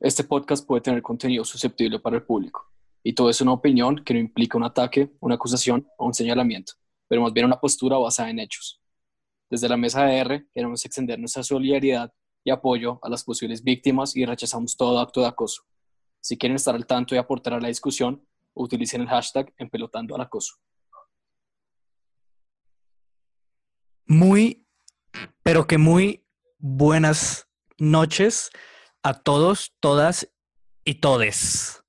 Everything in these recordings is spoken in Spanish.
Este podcast puede tener contenido susceptible para el público, y todo es una opinión que no implica un ataque, una acusación o un señalamiento, pero más bien una postura basada en hechos. Desde la mesa de R queremos extender nuestra solidaridad y apoyo a las posibles víctimas y rechazamos todo acto de acoso. Si quieren estar al tanto y aportar a la discusión, utilicen el hashtag empelotando al. Muy, pero que muy buenas noches a todos, todas y todes.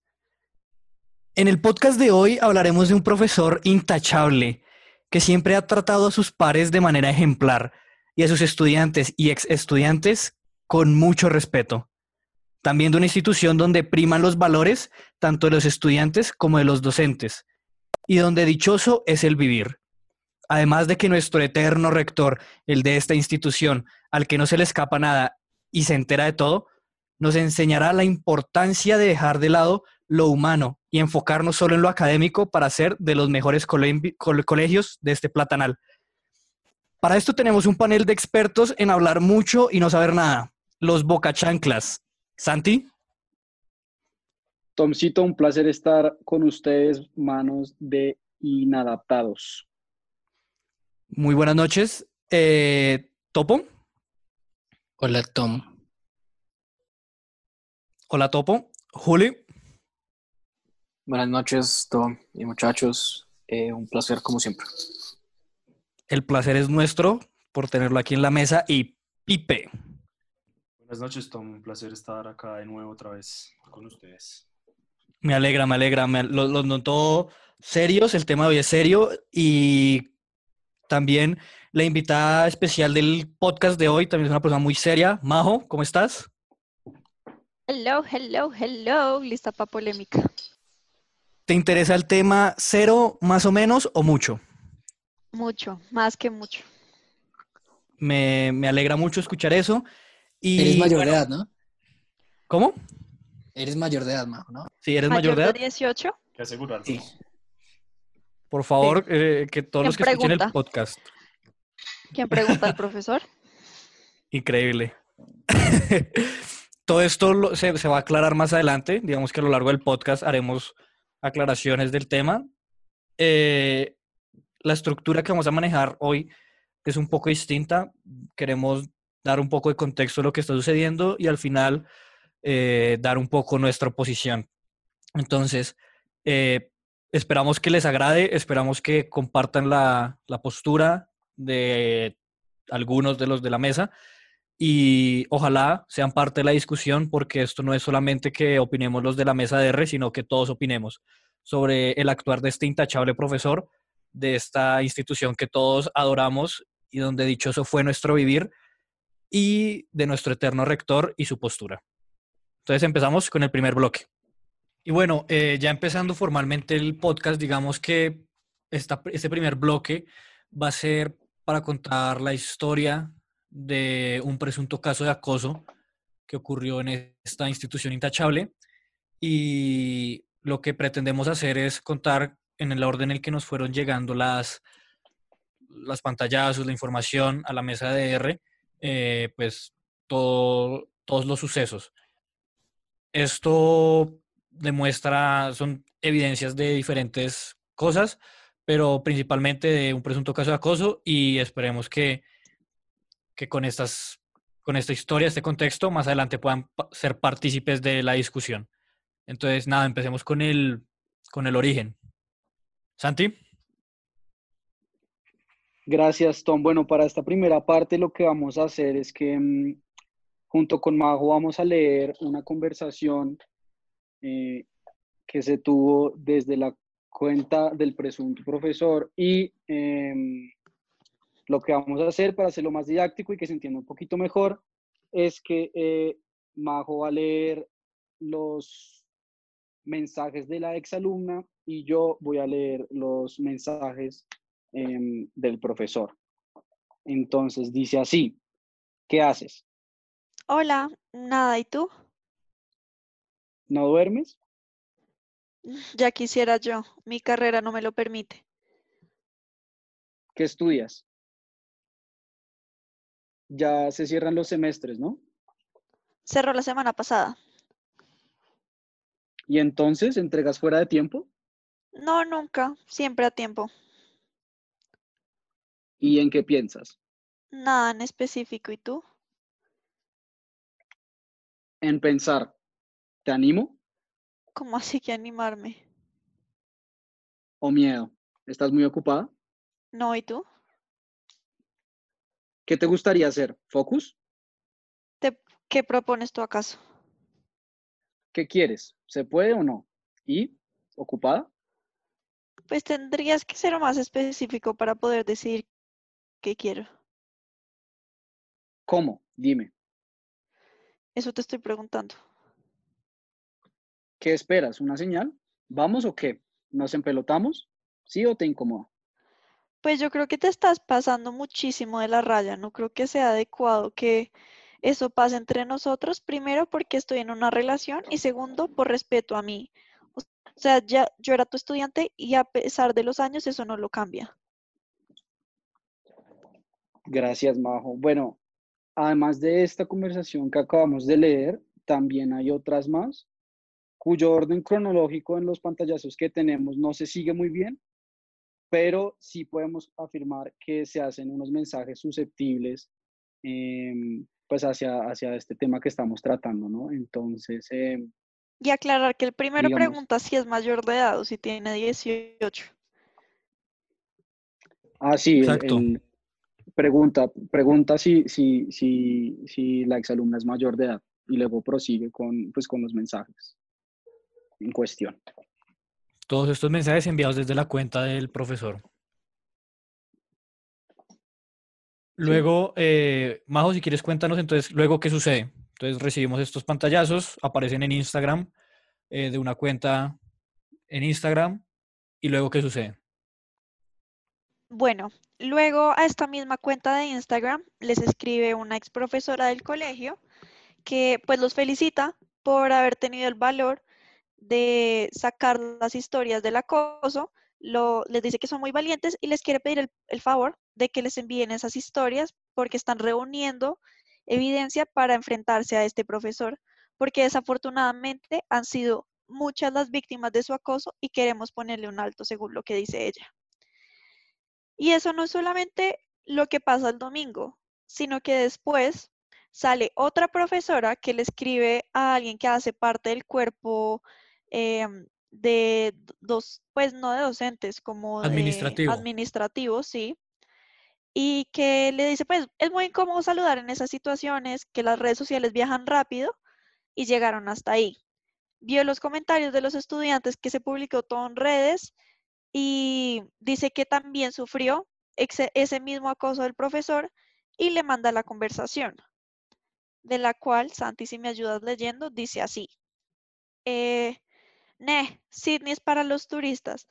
En el podcast de hoy hablaremos de un profesor intachable que siempre ha tratado a sus pares de manera ejemplar y a sus estudiantes y ex estudiantes con mucho respeto. También de una institución donde priman los valores tanto de los estudiantes como de los docentes y donde dichoso es el vivir. Además de que nuestro eterno rector, el de esta institución, al que no se le escapa nada y se entera de todo, nos enseñará la importancia de dejar de lado lo humano y enfocarnos solo en lo académico para ser de los mejores colegios de este platanal. Para esto tenemos un panel de expertos en hablar mucho y no saber nada. Los bocachanclas. Santi. Tomcito, un placer estar con ustedes, manos de inadaptados. Muy buenas noches. Eh, Topo. Hola, Tom. Hola, Topo. Juli. Buenas noches, Tom y muchachos. Eh, un placer como siempre. El placer es nuestro por tenerlo aquí en la mesa y Pipe. Buenas noches, Tom. Un placer estar acá de nuevo otra vez con ustedes. Me alegra, me alegra. Me, los lo noto serios, el tema de hoy es serio y también la invitada especial del podcast de hoy también es una persona muy seria. Majo, ¿cómo estás? Hello, hello, hello, lista para polémica. ¿Te interesa el tema cero más o menos o mucho? Mucho, más que mucho. Me, me alegra mucho escuchar eso. Y, eres mayor bueno, de edad, ¿no? ¿Cómo? Eres mayor de edad, Majo, ¿no? Sí, eres mayor, de edad. 18? Que asegurarnos. Sí. Por favor, eh, que todos ¿Quién los que escuchen el podcast. ¿Quién pregunta al profesor? Increíble. Todo esto se, va a aclarar más adelante. Digamos que a lo largo del podcast haremos aclaraciones del tema. Eh, la estructura que vamos a manejar hoy es un poco distinta. Queremos dar un poco de contexto a lo que está sucediendo y al final eh, dar un poco nuestra posición. Entonces, eh, esperamos que les agrade, esperamos que compartan la postura de algunos de los de la mesa y ojalá sean parte de la discusión porque esto no es solamente que opinemos los de la mesa de R, sino que todos opinemos sobre el actuar de este intachable profesor de esta institución que todos adoramos y donde dichoso fue nuestro vivir y de nuestro eterno rector y su postura. Entonces empezamos con el primer bloque. Y bueno, eh, ya empezando formalmente el podcast, digamos que esta, este primer bloque va a ser para contar la historia de un presunto caso de acoso que ocurrió en esta institución intachable y lo que pretendemos hacer es contar en el orden en el que nos fueron llegando las, las pantallazos, la información a la mesa de R, eh, pues todo, todos los sucesos. Esto demuestra, son evidencias de diferentes cosas, pero principalmente de un presunto caso de acoso y esperemos que, que con, estas, con esta historia, este contexto, más adelante puedan ser partícipes de la discusión. Entonces, nada, empecemos con el, con el origen. Santi, Gracias, Tom. Bueno, para esta primera parte lo que vamos a hacer es que mm, junto con Majo vamos a leer una conversación eh, que se tuvo desde la cuenta del presunto profesor y em, lo que vamos a hacer para hacerlo más didáctico y que se entienda un poquito mejor es que eh, Majo va a leer los mensajes de la exalumna y yo voy a leer los mensajes em, del profesor. Entonces dice así, ¿qué haces? Hola, nada, ¿y tú? ¿No duermes? Ya quisiera yo, mi carrera no me lo permite. ¿Qué estudias? Ya se cierran los semestres, ¿no? Cerró la semana pasada. ¿Y entonces entregas fuera de tiempo? No, nunca, siempre a tiempo. ¿Y en qué piensas? Nada en específico. ¿Y tú? En pensar. ¿Te animo ¿Cómo así que animarme? o miedo? ¿Estás muy ocupada? No, ¿y tú? ¿Qué te gustaría hacer? ¿Focus? ¿Te- ¿Qué propones tú acaso? ¿Qué quieres? ¿Se puede o no? ¿Y? ¿Ocupada? Pues tendrías que ser más específico para poder decidir qué quiero. ¿Cómo? Dime. Eso te estoy preguntando. ¿Qué esperas? ¿Una señal? ¿Vamos o qué? ¿Nos empelotamos? ¿Sí o te incomoda? Pues yo creo que te estás pasando muchísimo de la raya. No creo que sea adecuado que eso pase entre nosotros. Primero, porque estoy en una relación y segundo, por respeto a mí. O sea, ya yo era tu estudiante y a pesar de los años eso no lo cambia. Gracias, Majo. Bueno, además de esta conversación que acabamos de leer, también hay otras más cuyo orden cronológico en los pantallazos que tenemos no se sigue muy bien, pero sí podemos afirmar que se hacen unos mensajes susceptibles em, pues hacia, hacia este tema que estamos tratando, ¿no? Entonces, em, Y aclarar que el primero Digamos- pregunta si es mayor de edad o si tiene 18. ah, sí, el- Exacto. el- pregunta, pregunta si, si, si, si la exalumna es mayor de edad y luego prosigue con, pues, con los mensajes en cuestión. Todos estos mensajes enviados desde la cuenta del profesor. Luego, eh, Majo, si quieres cuéntanos entonces, luego qué sucede. Entonces recibimos estos pantallazos, aparecen en Instagram, eh, de una cuenta en Instagram, y luego qué sucede. Bueno, luego a esta misma cuenta de Instagram les escribe una ex profesora del colegio que pues los felicita por haber tenido el valor de sacar las historias del acoso, lo, les dice que son muy valientes y les quiere pedir el, el favor de que les envíen esas historias porque están reuniendo evidencia para enfrentarse a este profesor, porque desafortunadamente han sido muchas las víctimas de su acoso y queremos ponerle un alto según lo que dice ella. Y eso no es solamente lo que pasa el domingo, sino que después sale otra profesora que le escribe a alguien que hace parte del cuerpo em, de dos, pues no de docentes, como de Administrativo. administrativos, sí, y que le dice, pues es muy incómodo saludar en esas situaciones, que las redes sociales viajan rápido y llegaron hasta ahí. Vio los comentarios de los estudiantes que se publicó todo en redes y dice que también sufrió ese mismo acoso del profesor y le manda la conversación, de la cual, Santi, si me ayudas leyendo, dice así. Eh, Ne, Sydney es para los turistas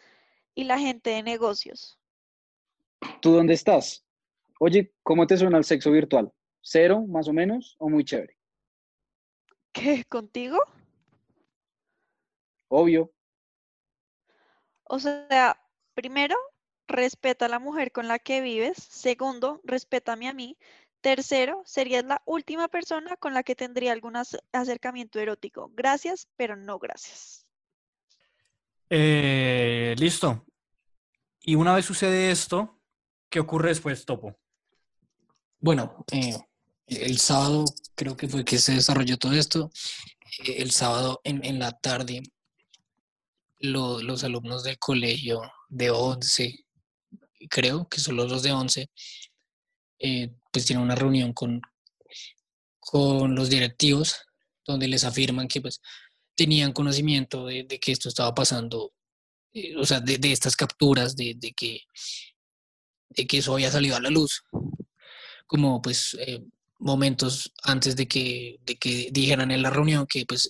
y la gente de negocios. ¿Tú dónde estás? Oye, ¿cómo te suena el sexo virtual? ¿Cero, más o menos, o muy chévere? ¿Qué? ¿Contigo? Obvio. O sea, primero, respeta a la mujer con la que vives. Segundo, respétame a mí. Tercero, serías la última persona con la que tendría algún ac- acercamiento erótico. Gracias, pero no gracias. Eh, listo. Y una vez sucede esto, ¿qué ocurre después, Topo? Bueno, eh, el sábado creo que fue que se desarrolló todo esto. Eh, El sábado en, la tarde, lo- los alumnos del colegio de 11, creo que son los de 11, eh, pues tienen una reunión con, con los directivos donde les afirman que pues tenían conocimiento de, de que esto estaba pasando, eh, o sea, de, de estas capturas, de, de que, de que eso había salido a la luz como pues eh, momentos antes de que, de que dijeran en la reunión que pues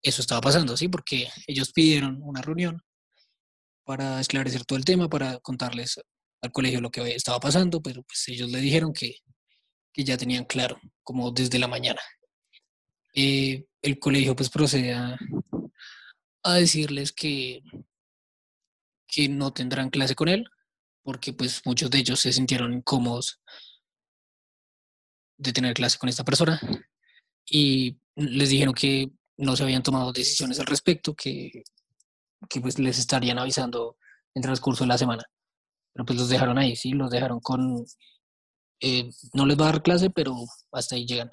eso estaba pasando, ¿sí? Porque ellos pidieron una reunión para esclarecer todo el tema, para contarles al colegio lo que estaba pasando, pero pues ellos le dijeron que, que ya tenían claro, como desde la mañana. Eh, el colegio pues procede a, decirles que, que no tendrán clase con él, porque pues muchos de ellos se sintieron incómodos de tener clase con esta persona y les dijeron que no se habían tomado decisiones al respecto, que, que pues les estarían avisando en transcurso de la semana. Pero pues los dejaron ahí, sí, los dejaron con... eh, no les va a dar clase, pero hasta ahí llegan.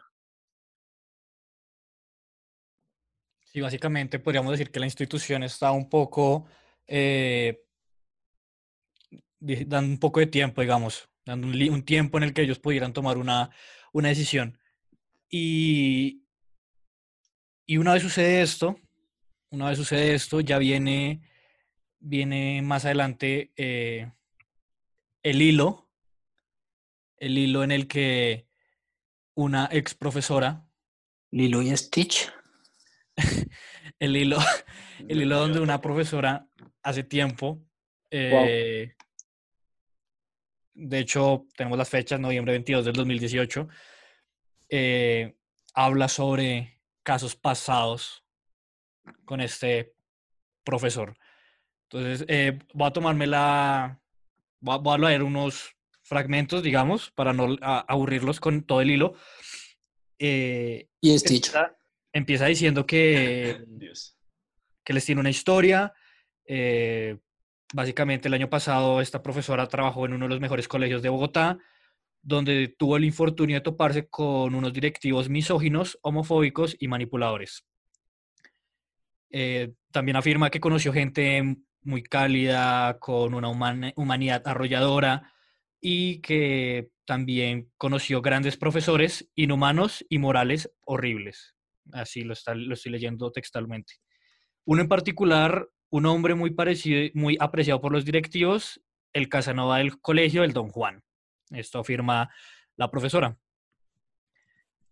Sí, básicamente podríamos decir que la institución está un poco eh, dando un poco de tiempo, digamos, dando un tiempo en el que ellos pudieran tomar una, una decisión. Y, y una vez sucede esto, una vez sucede esto, ya viene, viene más adelante eh, el hilo, el hilo en el que una ex profesora, Lilo y Stitch. el hilo, el hilo donde una profesora hace tiempo, eh, de hecho tenemos las fechas, noviembre 22 del 2018, eh, habla sobre casos pasados con este profesor. Entonces, eh, voy a tomarme la, voy a, voy a leer unos fragmentos, digamos, para no a- aburrirlos con todo el hilo. Eh, Y Stitch. Empieza diciendo que Dios. que les tiene una historia. eh, básicamente el año pasado esta profesora trabajó en uno de los mejores colegios de Bogotá, donde tuvo el infortunio de toparse con unos directivos misóginos, homofóbicos y manipuladores. Eh, también afirma que conoció gente muy cálida, con una humanidad arrolladora y que también conoció grandes profesores inhumanos y morales horribles. Así lo, está, lo estoy leyendo textualmente. Uno en particular, un hombre muy parecido, muy apreciado por los directivos, el Casanova del colegio, el Don Juan. Esto afirma la profesora.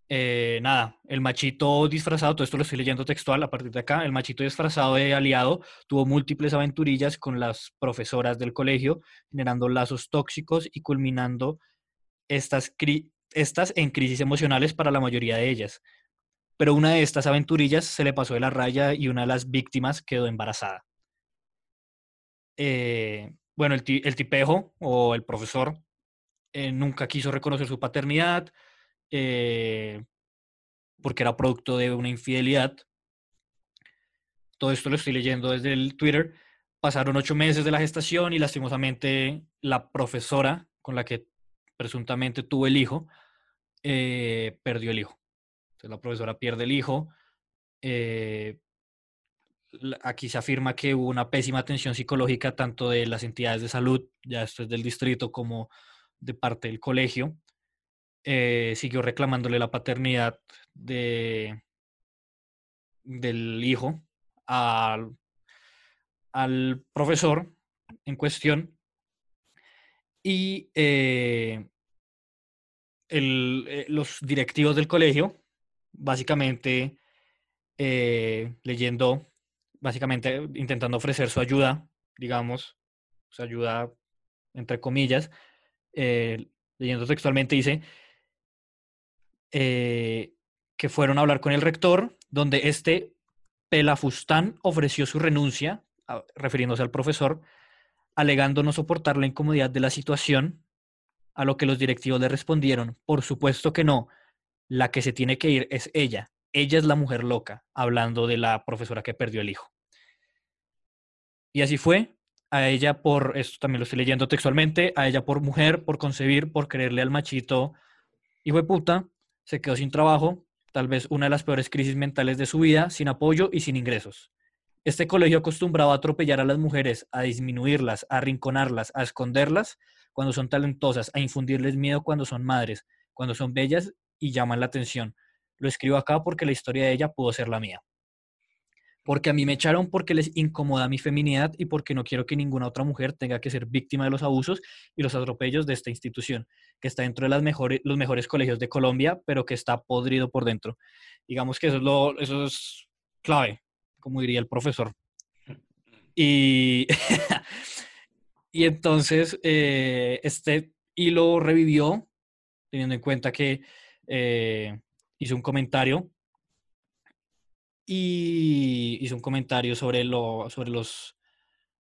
Eh, nada, el machito disfrazado, todo esto lo estoy leyendo textual a partir de acá, el machito disfrazado de aliado tuvo múltiples aventurillas con las profesoras del colegio, generando lazos tóxicos y culminando estas, estas en crisis emocionales para la mayoría de ellas pero una de estas aventurillas se le pasó de la raya y una de las víctimas quedó embarazada. Eh, bueno, el, ti- el tipejo o el profesor eh, nunca quiso reconocer su paternidad eh, porque era producto de una infidelidad. Todo esto lo estoy leyendo desde el Twitter. Pasaron ocho meses de la gestación y lastimosamente la profesora con la que presuntamente tuvo el hijo perdió el hijo. Entonces la profesora pierde el hijo. eh, aquí se afirma que hubo una pésima atención psicológica tanto de las entidades de salud, ya esto es del distrito, como de parte del colegio. Eh, siguió reclamándole la paternidad de, del hijo al, al profesor en cuestión. Y eh, el, los directivos del colegio, básicamente eh, leyendo, básicamente intentando ofrecer su ayuda, digamos, su ayuda entre comillas, eh, leyendo textualmente dice eh, que fueron a hablar con el rector, donde este Pelafustán ofreció su renuncia, refiriéndose al profesor, alegando no soportar la incomodidad de la situación, a lo que los directivos le respondieron, por supuesto que no, la que se tiene que ir es ella, ella es la mujer loca, hablando de la profesora que perdió el hijo. Y así fue, a ella por, esto también lo estoy leyendo textualmente, a ella por mujer, por concebir, por creerle al machito, hijo de puta, se quedó sin trabajo, tal vez una de las peores crisis mentales de su vida, sin apoyo y sin ingresos. Este colegio acostumbraba a atropellar a las mujeres, a disminuirlas, a arrinconarlas, a esconderlas cuando son talentosas, a infundirles miedo cuando son madres, cuando son bellas y llaman la atención. Lo escribo acá porque la historia de ella pudo ser la mía. Porque a mí me echaron porque les incomoda mi feminidad y porque no quiero que ninguna otra mujer tenga que ser víctima de los abusos y los atropellos de esta institución, que está dentro de las mejores, los mejores colegios de Colombia, pero que está podrido por dentro. Digamos que eso es, lo, eso es clave, como diría el profesor. Y, y entonces eh, este hilo revivió, teniendo en cuenta que eh, hizo un comentario y hizo un comentario sobre, lo, sobre, los,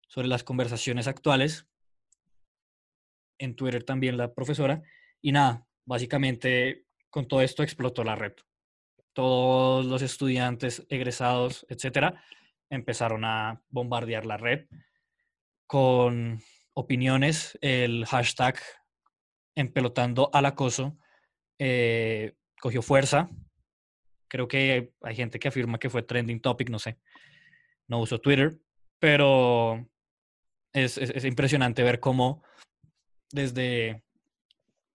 sobre las conversaciones actuales. En Twitter también la profesora. Y nada, básicamente con todo esto explotó la red. todos los estudiantes egresados, etcétera, empezaron a bombardear la red con opiniones, el hashtag empelotando al acoso eh, cogió fuerza. Creo que hay gente que afirma que fue trending topic, no sé. No uso Twitter, pero es, es- es impresionante ver cómo desde,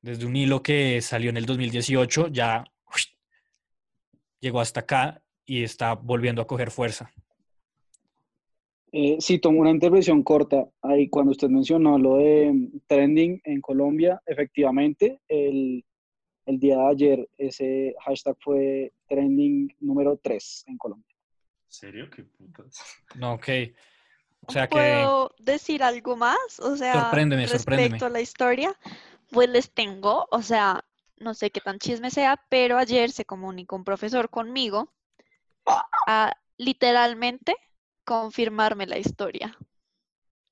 desde un hilo que salió en el 2018 ya llegó hasta acá y está volviendo a coger fuerza. Eh, sí, tomo una intervención corta. Ahí cuando usted mencionó lo de mm, trending en Colombia, efectivamente, el, el día de ayer ese hashtag fue trending número 3 en Colombia. ¿Serio? ¿Qué putas? No, ok. O sea que ¿Puedo decir algo más? O sea, Sorpréndeme, respecto sorpréndeme. a la historia, pues les tengo, o sea, no sé qué tan chisme sea, pero ayer se comunicó un profesor conmigo a literalmente confirmarme la historia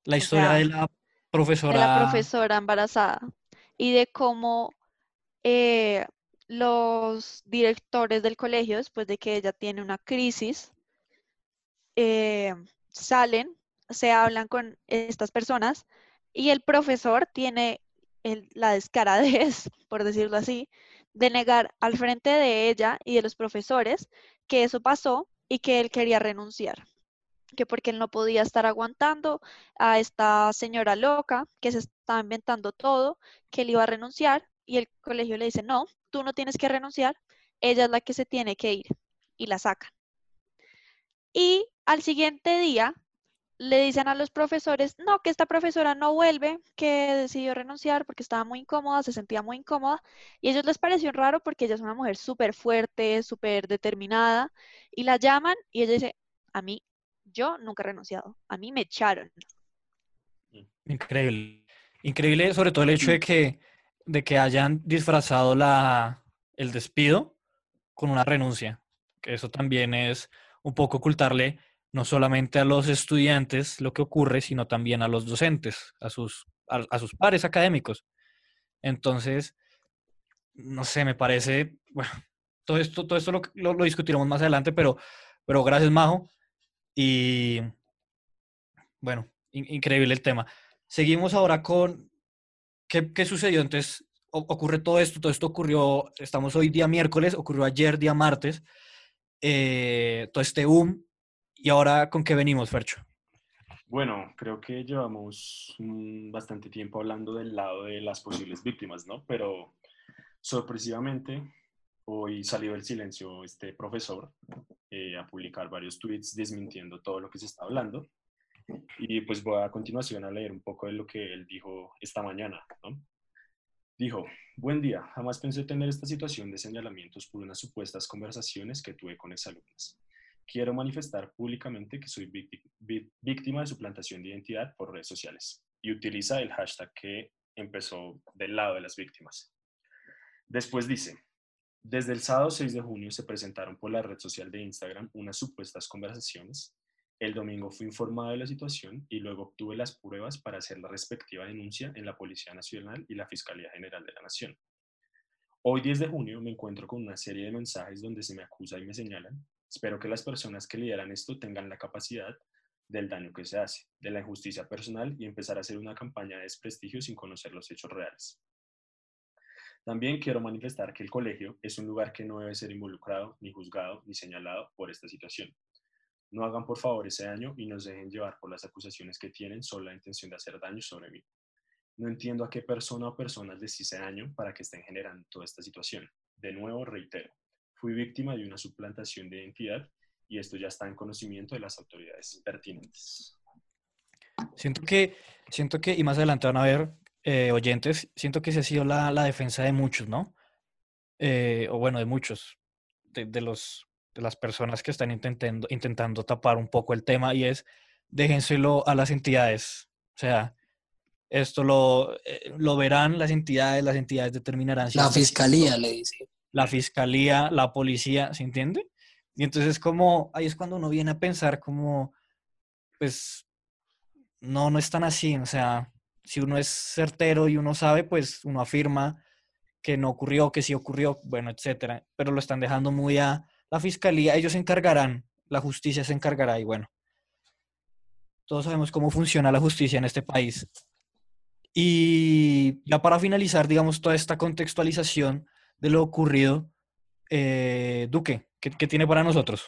la o historia sea, de la de profesora... la profesora embarazada y de cómo eh, los directores del colegio, después de que ella tiene una crisis, eh, salen, se hablan con estas personas y el profesor tiene el- la descaradez, por decirlo así, de negar al frente de ella y de los profesores que eso pasó y que él quería renunciar, que porque él no podía estar aguantando a esta señora loca que se estaba inventando todo, que él iba a renunciar y el colegio le dice, no, tú no tienes que renunciar, ella es la que se tiene que ir y la sacan. Y al siguiente día le dicen a los profesores, no, que esta profesora no vuelve, que decidió renunciar porque estaba muy incómoda, se sentía muy incómoda, y a ellos les pareció raro porque ella es una mujer súper fuerte, súper determinada, y la llaman y ella dice, a mí, yo nunca he renunciado, a mí me echaron. Increíble. Increíble, sobre todo el hecho de que, de que hayan disfrazado la, el despido con una renuncia. Que eso también es un poco ocultarle no solamente a los estudiantes lo que ocurre, sino también a los docentes, a sus, a, sus pares académicos. Entonces, no sé, me parece, bueno, todo esto, todo esto lo, lo, discutiremos más adelante, pero, pero gracias, Majo. Y bueno, in- increíble el tema. Seguimos ahora con qué, qué sucedió. Entonces, ocurre todo esto, todo esto ocurrió, estamos hoy día miércoles, ocurrió ayer día martes, eh, todo este boom. ¿Y ahora con qué venimos, Fercho? Bueno, creo que llevamos bastante tiempo hablando del lado de las posibles víctimas, ¿no? Pero sorpresivamente, hoy salió del silencio este profesor eh, a publicar varios tweets desmintiendo todo lo que se está hablando. Y pues voy a continuación a leer un poco de lo que él dijo esta mañana. Dijo, buen día, jamás pensé tener esta situación de señalamientos por unas supuestas conversaciones que tuve con exalumnas. Quiero manifestar públicamente que soy víctima de suplantación de identidad por redes sociales y utiliza el hashtag que empezó del lado de las víctimas. Después dice, desde el sábado 6 de junio se presentaron por la red social de Instagram unas supuestas conversaciones. El domingo fui informado de la situación y luego obtuve las pruebas para hacer la respectiva denuncia en la Policía Nacional y la Fiscalía General de la Nación. Hoy 10 de junio me encuentro con una serie de mensajes donde se me acusa y me señalan. Espero que las personas que lideran esto tengan la capacidad del daño que se hace, de la injusticia personal y empezar a hacer una campaña de desprestigio sin conocer los hechos reales. También quiero manifestar que el colegio es un lugar que no debe ser involucrado, ni juzgado, ni señalado por esta situación. No hagan por favor ese daño y nos dejen llevar por las acusaciones que tienen solo la intención de hacer daño sobre mí. No entiendo a qué persona o personas les hice daño para que estén generando toda esta situación. De nuevo, reitero, fui víctima de una suplantación de identidad y esto ya está en conocimiento de las autoridades pertinentes. Siento que, siento que, y más adelante van a ver eh, oyentes, siento que esa ha sido la, la defensa de muchos, ¿no? Eh, o bueno, de muchos, de los, de las personas que están intentando, intentando tapar un poco el tema y es déjenselo a las entidades. O sea, esto lo, eh, lo verán las entidades, las entidades determinarán. si La esto- fiscalía le dice. la fiscalía, la policía, ¿se entiende? Y entonces como, ahí es cuando uno viene a pensar como, pues, no, no es tan así, o sea, si uno es certero y uno sabe, pues uno afirma que no ocurrió, que sí ocurrió, bueno, etcétera, pero lo están dejando muy a la fiscalía, ellos se encargarán, la justicia se encargará y bueno, todos sabemos cómo funciona la justicia en este país. Y ya para finalizar, digamos, toda esta contextualización de lo ocurrido, eh, Duque, ¿qué, ¿qué tiene para nosotros?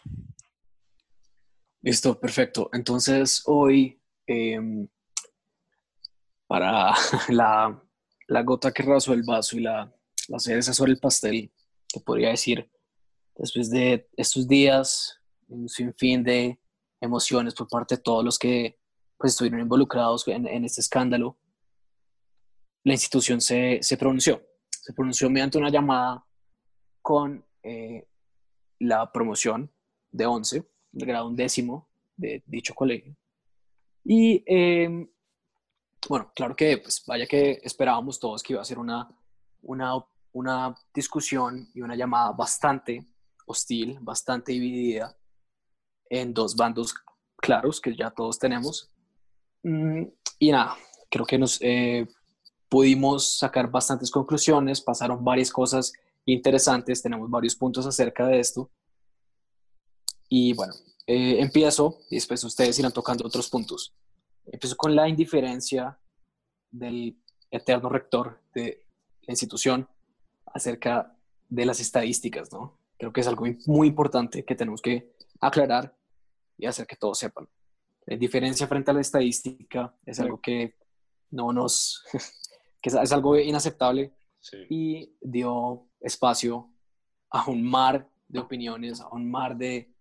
Listo, perfecto. Entonces, hoy, em, para la, la gota que rasó el vaso y la, la cereza sobre el pastel, te podría decir, después de estos días, un sinfín de emociones por parte de todos los que pues, estuvieron involucrados en, en este escándalo, la institución se, se, pronunció. Se pronunció mediante una llamada con eh, la promoción de 11, el grado undécimo de dicho colegio. Y eh, bueno, claro que, pues vaya que esperábamos todos que iba a ser una, una, una discusión y una llamada bastante hostil, bastante dividida en dos bandos claros que ya todos tenemos. Mm, y nada, creo que nos eh, pudimos sacar bastantes conclusiones, pasaron varias cosas interesantes, tenemos varios puntos acerca de esto. Y bueno, eh, empiezo y después ustedes irán tocando otros puntos. Empiezo con la indiferencia del eterno rector de la institución acerca de las estadísticas, ¿no? Creo que es algo muy importante que tenemos que aclarar y hacer que todos sepan. La indiferencia frente a la estadística es algo que no nos, que es algo inaceptable sí. y dio espacio a un mar de opiniones, a un mar de,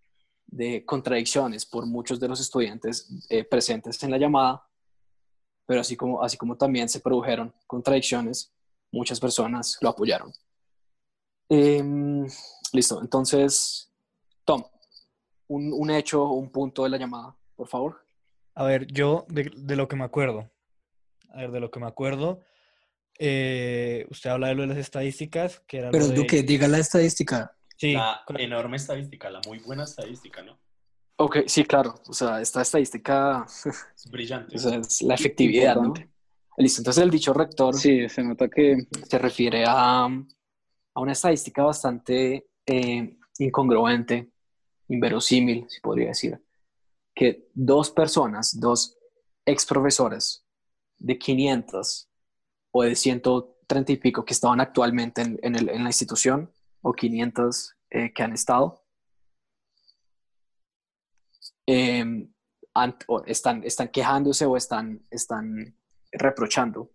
de contradicciones por muchos de los estudiantes eh, presentes en la llamada, pero así como, así como también se produjeron contradicciones, muchas personas lo apoyaron. Eh, listo, entonces, Tom, un, un, hecho, un punto de la llamada, por favor. A ver, yo de, de lo que me acuerdo, a ver, de lo que me acuerdo, eh, usted habla de lo de las estadísticas, que era Pero de... Duque, diga la estadística. Sí, la enorme estadística, la muy buena estadística, ¿no? Ok, sí, claro. O sea, esta estadística es brillante. O sea, es la efectividad, ¿no? Listo, entonces el dicho rector sí, se nota que se refiere a, a una estadística bastante eh, incongruente, inverosímil, si podría decir, que dos personas, dos ex profesores de 500 o de 130 y pico que estaban actualmente en, en, la institución, o 500 eh, que han estado, eh, están, están quejándose o están, están reprochando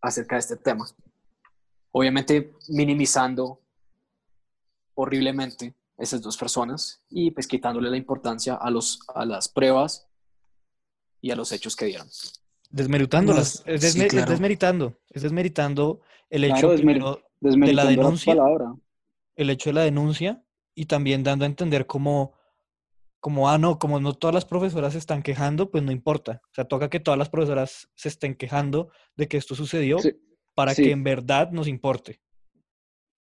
acerca de este tema. Obviamente minimizando horriblemente esas dos personas y pues quitándole la importancia a, los, a las pruebas y a los hechos que dieron. Desmeritándolas, es, desme sí, claro. es, desmeritando, es desmeritando el hecho claro, de la denuncia, la el hecho de la denuncia y también dando a entender como, como, ah, no, como no todas las profesoras se están quejando, pues no importa. O sea, toca que todas las profesoras se estén quejando de que esto sucedió sí, para sí. que en verdad nos importe.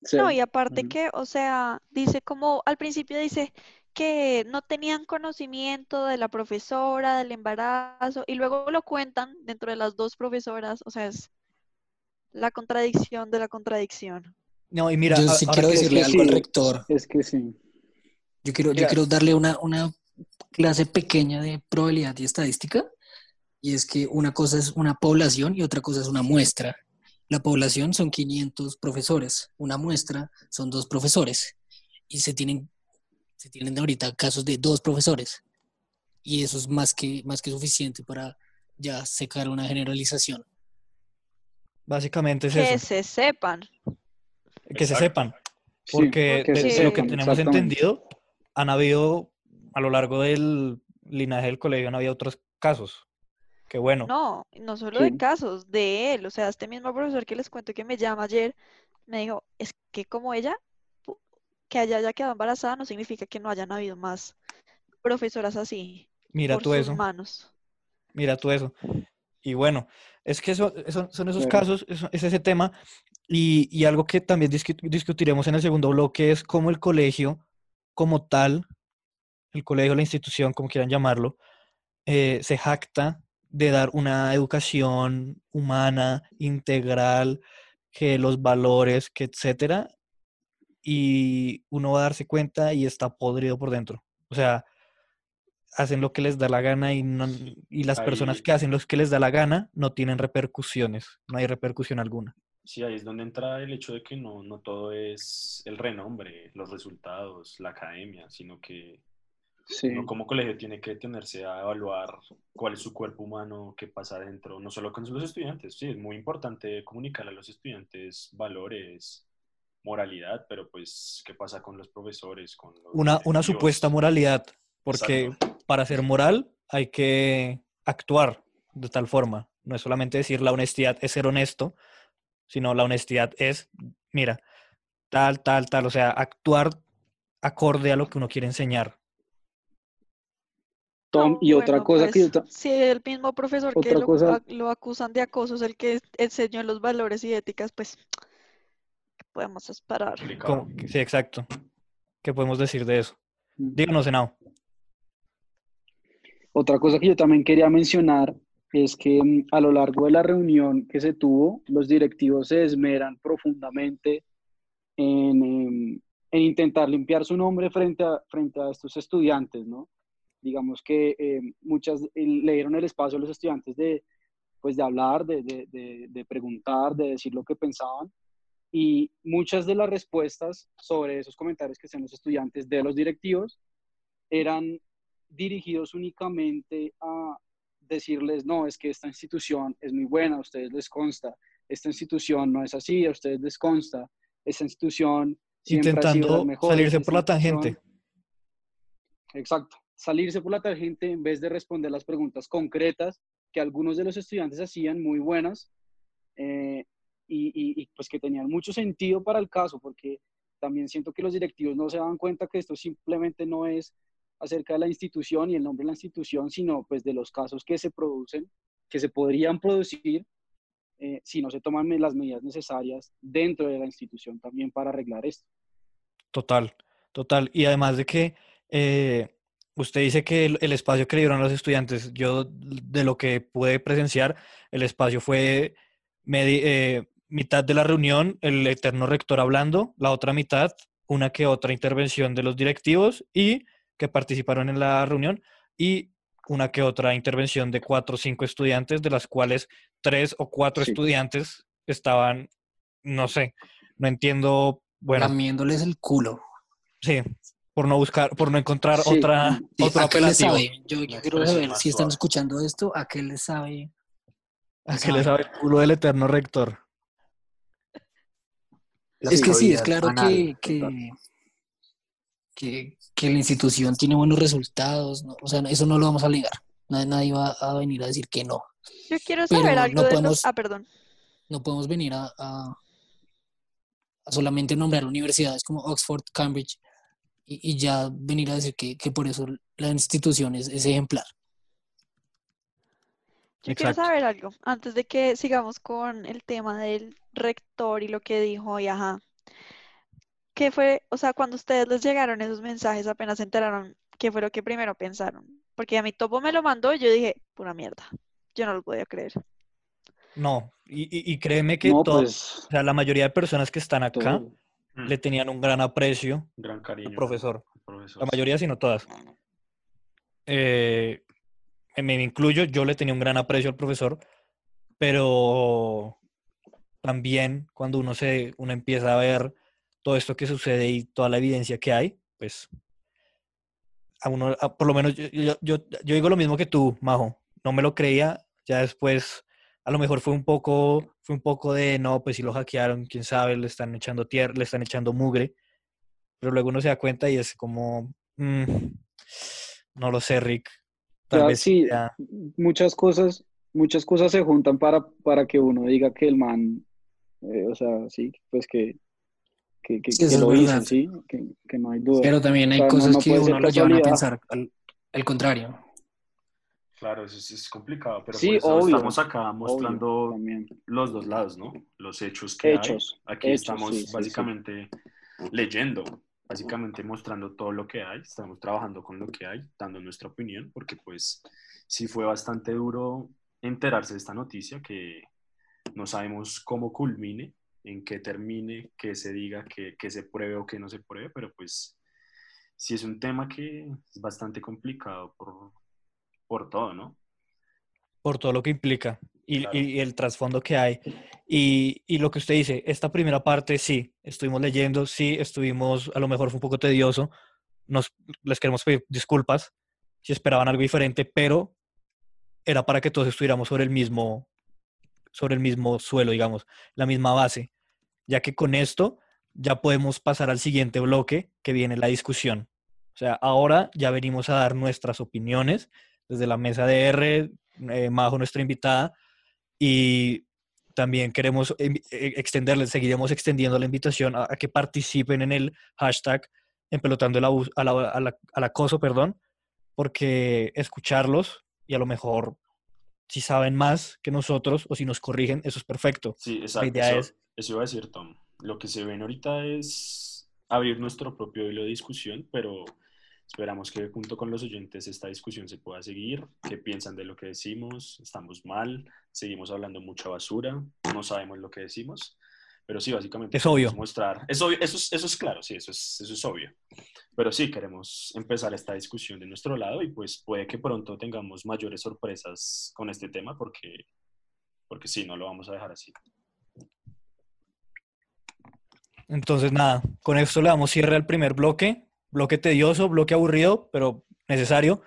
Sí. No, y aparte que, o sea, dice como, al principio dice que no tenían conocimiento de la profesora, del embarazo, y luego lo cuentan dentro de las dos profesoras, o sea, es la contradicción de la contradicción. No, y mira, yo sí quiero decirle es que algo sí, al rector. Es que sí. Yo quiero, Mira. yo quiero darle una, una clase pequeña de probabilidad y estadística. Y es que una cosa es una población y otra cosa es una muestra. La población son 500 profesores, una muestra son dos profesores. Y se tienen, se tienen ahorita casos de dos profesores. Y eso es más que, más que suficiente para ya secar una generalización. Básicamente es que eso. se sepan. Que se sepan. Porque que de, lo que tenemos entendido, han habido, a lo largo del linaje del colegio, han habido otros casos. Qué bueno. No, no solo Sí. de casos, de él. O sea, este mismo profesor que les cuento que me llama ayer, me dijo, es que como ella, que haya, haya quedado embarazada no significa que no hayan habido más profesoras así Mira por tú sus eso. manos. Mira tú eso. Y bueno, es que eso, eso- son esos Claro. casos, eso- es ese tema. Y, y algo que también discu- discutiremos en el segundo bloque es cómo el colegio, como tal, el colegio, la institución, como quieran llamarlo, eh, se jacta de dar una educación humana, integral, que los valores, que etcétera. y uno va a darse cuenta y está podrido por dentro. O sea, hacen lo que les da la gana y, no, y las personas que hacen lo que les da la gana no tienen repercusiones, no hay repercusión alguna. Sí, ahí es donde entra el hecho de que no, no todo es el renombre, los resultados, la academia, sino que Sí. uno como colegio tiene que tenerse a evaluar cuál es su cuerpo humano, qué pasa adentro, no solo con los estudiantes. Sí, es muy importante comunicarle a los estudiantes valores, moralidad, pero pues, ¿qué pasa con los profesores? Con los Una, una supuesta moralidad, porque Exacto. para ser moral hay que actuar de tal forma. No es solamente decir la honestidad es ser honesto, sino la honestidad es, mira, tal, tal, tal, o sea, actuar acorde a lo que uno quiere enseñar. Tom, No, y otra bueno, cosa que yo pues, Si el mismo profesor que lo, cosa- ac- lo acusan de acoso es el que enseñó los valores y éticas, pues, ¿qué podemos esperar? Sí, exacto. ¿Qué podemos decir de eso? Mm. Díganos, Senado. Otra cosa que yo también quería mencionar es que mm, a lo largo de la reunión que se tuvo, los directivos se esmeran profundamente en, em, en intentar limpiar su nombre frente a, frente a estos estudiantes, ¿no? Digamos que em, muchas eh, le dieron el espacio a los estudiantes de, pues, de hablar, de, de, de, de preguntar, de decir lo que pensaban. Y muchas de las respuestas sobre esos comentarios que hacían los estudiantes de los directivos eran dirigidos únicamente a decirles, no, es que esta institución es muy buena, a ustedes les consta, esta institución no es así, a ustedes les consta, esta institución siempre ha sido la Intentando mejor, salirse por la tangente. Exacto, salirse por la tangente en vez de responder las preguntas concretas que algunos de los estudiantes hacían muy buenas eh, y, y- y, pues que tenían mucho sentido para el caso, porque también siento que los directivos no se dan cuenta que esto simplemente no es acerca de la institución y el nombre de la institución, sino pues de los casos que se producen, que se podrían producir eh, si no se toman las medidas necesarias dentro de la institución también para arreglar esto. Total, total. Y además de que eh, usted dice que el, el espacio que le dieron los estudiantes, yo de lo que pude presenciar, el espacio fue medi- eh, mitad de la reunión, el eterno rector hablando, la otra mitad, una que otra intervención de los directivos y que participaron en la reunión y una que otra intervención de cuatro o cinco estudiantes, de las cuales tres o cuatro Sí. estudiantes estaban, no sé, no entiendo, bueno. Lamiéndoles el culo. Sí, por no buscar, por no encontrar Sí, otra, Sí, otro ¿A qué les apelativo. sabe? Yo, quiero saber si están suave. escuchando esto, ¿a qué les sabe? ¿A qué le sabe el culo del eterno rector? Es que sí, es claro banal, que, que, que, que la institución tiene buenos resultados, ¿no? o sea, eso no lo vamos a ligar. Nadie, nadie va a venir a decir que no. Yo quiero Pero saber algo no de podemos- los... Ah, perdón. No podemos venir a, a- a solamente nombrar universidades como Oxford, Cambridge y, y ya venir a decir que, que por eso la institución es, es ejemplar. Yo quiero Exacto. saber algo, antes de que sigamos con el tema del rector y lo que dijo y ajá. ¿Qué fue, o sea, cuando ustedes les llegaron esos mensajes, apenas se enteraron, qué fue lo que primero pensaron? Porque a mi topo me lo mandó y yo dije, pura mierda. Yo no lo podía creer. No, y, y- y créeme que No, todo- pues o sea, la mayoría de personas que están acá todo. Mm, le tenían un gran aprecio Gran cariño. al profesor. al profesor, La mayoría, si no todas. Eh, me incluyo, yo le tenía un gran aprecio al profesor, pero también cuando uno se, uno empieza a ver todo esto que sucede y toda la evidencia que hay, pues a uno, a- por lo menos yo, yo, yo- yo digo lo mismo que tú, Majo. No me lo creía, ya después a lo mejor fue un poco, fue un poco de no, pues si lo hackearon, quién sabe, le están echando tierra, le están echando mugre, pero luego uno se da cuenta y es como, mm, no lo sé, Rick. Tal Ya, vez sí, muchas cosas, muchas cosas se juntan para, para que uno diga que el man, eh, o sea, sí, pues que, que, que, Sí, que lo hizo, sí, que, que no hay duda. Pero también hay O sea, no- cosas no que uno lo llevan a pensar al, al contrario. Claro, eso sí es complicado, pero Sí, por eso obvio, estamos acá mostrando los dos lados, ¿no? Los hechos que Hechos, hay. Aquí hechos, estamos sí. básicamente leyendo, básicamente mostrando todo lo que hay, estamos trabajando con lo que hay, dando nuestra opinión, porque pues sí fue bastante duro enterarse de esta noticia que no sabemos cómo culmine, en qué termine, qué se diga, qué, qué se pruebe o qué no se pruebe, pero pues sí es un tema que es bastante complicado por, por todo, ¿no? Por todo lo que implica y, Claro. y el trasfondo que hay. Y, y lo que usted dice, esta primera parte, sí, estuvimos leyendo, sí, estuvimos, a lo mejor fue un poco tedioso, nos, les queremos pedir disculpas si esperaban algo diferente, pero era para que todos estuviéramos sobre el mismo, sobre el mismo suelo, digamos, la misma base, ya que con esto ya podemos pasar al siguiente bloque que viene la discusión. O sea, ahora ya venimos a dar nuestras opiniones desde la mesa de R, eh, Majo, nuestra invitada, y también queremos eh, extenderles, seguiremos extendiendo la invitación a, a que participen en el hashtag empelotando el abuso- a la- a la- al acoso, perdón, porque escucharlos y a lo mejor si saben más que nosotros o si nos corrigen, eso es perfecto. Sí, exacto. idea eso, es- eso iba a decir Tom. Lo que se ven ahorita es abrir nuestro propio hilo de discusión, pero esperamos que junto con los oyentes esta discusión se pueda seguir. ¿Qué piensan de lo que decimos? ¿Estamos mal? ¿Seguimos hablando mucha basura? ¿No sabemos lo que decimos? Pero sí, básicamente Es obvio. mostrar. Es obvio, eso, es, eso es claro, sí, eso es, eso es obvio. Pero sí, queremos empezar esta discusión de nuestro lado y pues puede que pronto tengamos mayores sorpresas con este tema porque, porque sí, no lo vamos a dejar así. Entonces, nada, con esto le damos cierre al primer bloque, bloque tedioso, bloque aburrido, pero necesario,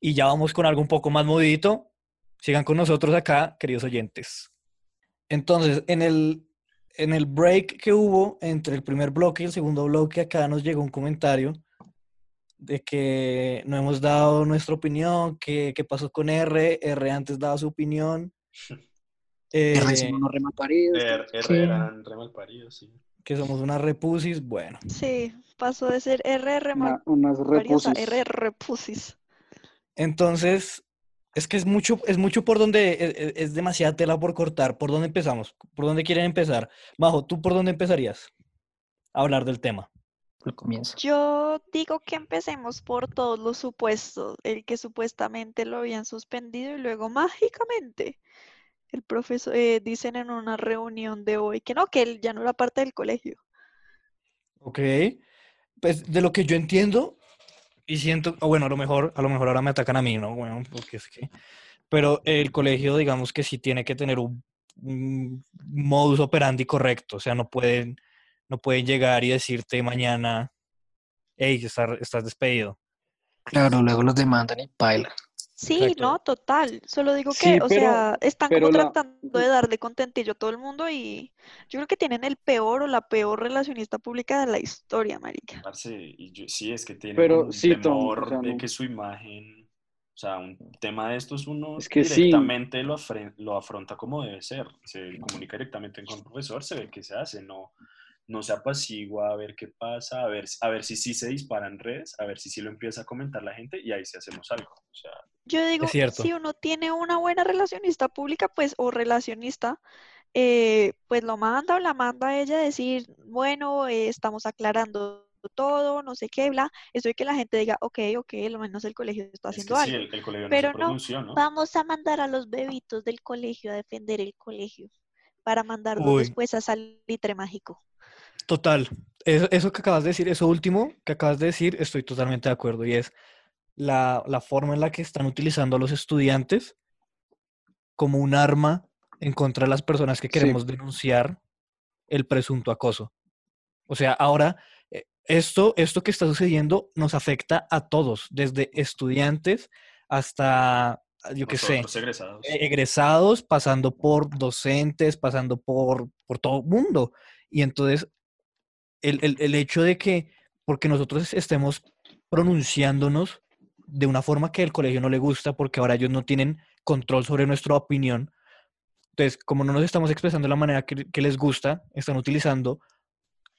y ya vamos con algo un poco más movidito. Sigan con nosotros acá, queridos oyentes. Entonces, en el, en el break que hubo entre el primer bloque y el segundo bloque, acá nos llegó un comentario de que no hemos dado nuestra opinión, que, qué pasó con R, R antes daba su opinión. Eh, R son unos remalparidos. R, R Sí. eran sí. Que somos una repusis, bueno. Sí, pasó de ser RR Una- unas repusis. RR pusis. Entonces, es que es mucho, es mucho por donde, es, es- es demasiada tela por cortar. ¿Por dónde empezamos? ¿Por dónde quieren empezar? Majo, ¿tú por dónde empezarías a hablar del tema? Al comienzo. Yo digo que empecemos por todos los supuestos. El que supuestamente lo habían suspendido y luego mágicamente el profesor, eh, dicen en una reunión de hoy que no, que él ya no era parte del colegio. Ok. Pues de lo que yo entiendo y siento, o bueno, a lo mejor, a lo mejor ahora me atacan a mí, ¿no? Bueno, porque es que, pero el colegio, digamos que sí tiene que tener un, un modus operandi correcto, o sea, no pueden, no pueden llegar y decirte mañana, hey, estás, estás despedido. Claro, luego los demandan y bailan. Sí, Exacto. no, total. Solo digo Sí, que, o pero- sea, están como la- tratando de darle contentillo a todo el mundo y yo creo que tienen el peor o la peor relacionista pública de la historia, marica. Y yo- sí, es que tiene Pero un sí, Tom, o temor sea, de no. que su imagen, o sea, un tema de estos uno Es que sí. directamente lo, afre- lo afronta como debe ser. Se comunica directamente con el profesor, se ve qué se hace, no, no se apacigua a ver qué pasa, a ver, a ver si sí se dispara en redes, a ver si sí lo empieza a comentar la gente y ahí sí hacemos algo. O sea, Yo digo, si uno tiene una buena relacionista pública, pues, o relacionista, eh, pues lo manda o la manda a ella a decir, bueno, eh, estamos aclarando todo, no sé qué, bla. Eso de que la gente diga, ok, ok, lo menos el colegio está es que haciendo sí, algo. el, el colegio no Pero no, pronunció, ¿no? Vamos a mandar a los bebitos del colegio a defender el colegio para mandarlos Uy. después a salitre mágico. Total. Eso, eso que acabas de decir, eso último que acabas de decir, estoy totalmente de acuerdo. Y es la, la forma en la que están utilizando a los estudiantes como un arma en contra de las personas que Sí. queremos denunciar el presunto acoso. O sea, ahora eh, esto, esto que está sucediendo nos afecta a todos, desde estudiantes hasta, yo qué sé, egresados. e- egresados, pasando por docentes, pasando por, por todo el mundo. Y entonces, el, el- el hecho de que, porque nosotros estemos pronunciándonos de una forma que el colegio no le gusta, porque ahora ellos no tienen control sobre nuestra opinión, entonces, como no nos estamos expresando de la manera que, que les gusta, están utilizando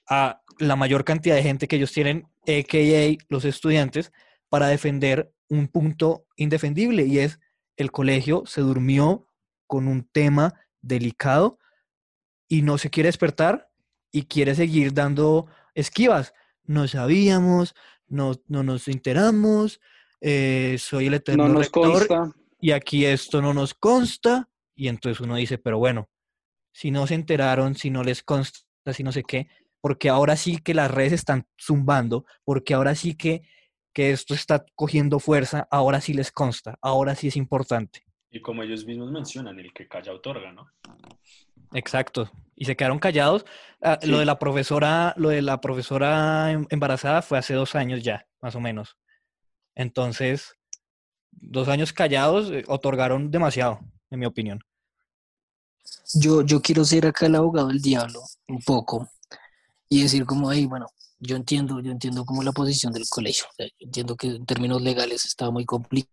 a la mayor cantidad de gente que ellos tienen, a.k.a. los estudiantes, para defender un punto indefendible y es el colegio se durmió con un tema delicado y no se quiere despertar y quiere seguir dando esquivas. No sabíamos, no, no nos enteramos, eh, soy el eterno No nos rector consta. y aquí esto no nos consta y entonces uno dice, pero bueno, si no se enteraron, si no les consta, si no sé qué, porque ahora sí que las redes están zumbando, porque ahora sí que, que esto está cogiendo fuerza, ahora sí les consta, ahora sí es importante. Y como ellos mismos mencionan, el que calla otorga, ¿no? Exacto. Y se quedaron callados. Ah, Sí. Lo de la profesora, lo de la profesora em- embarazada fue hace dos años ya, más o menos. Entonces, dos años callados eh, otorgaron demasiado, en mi opinión. Yo, yo quiero ser acá el abogado del diablo, un poco, y decir como, hey, bueno, yo entiendo, yo entiendo como la posición del colegio. entiendo que en términos legales estaba muy complicado.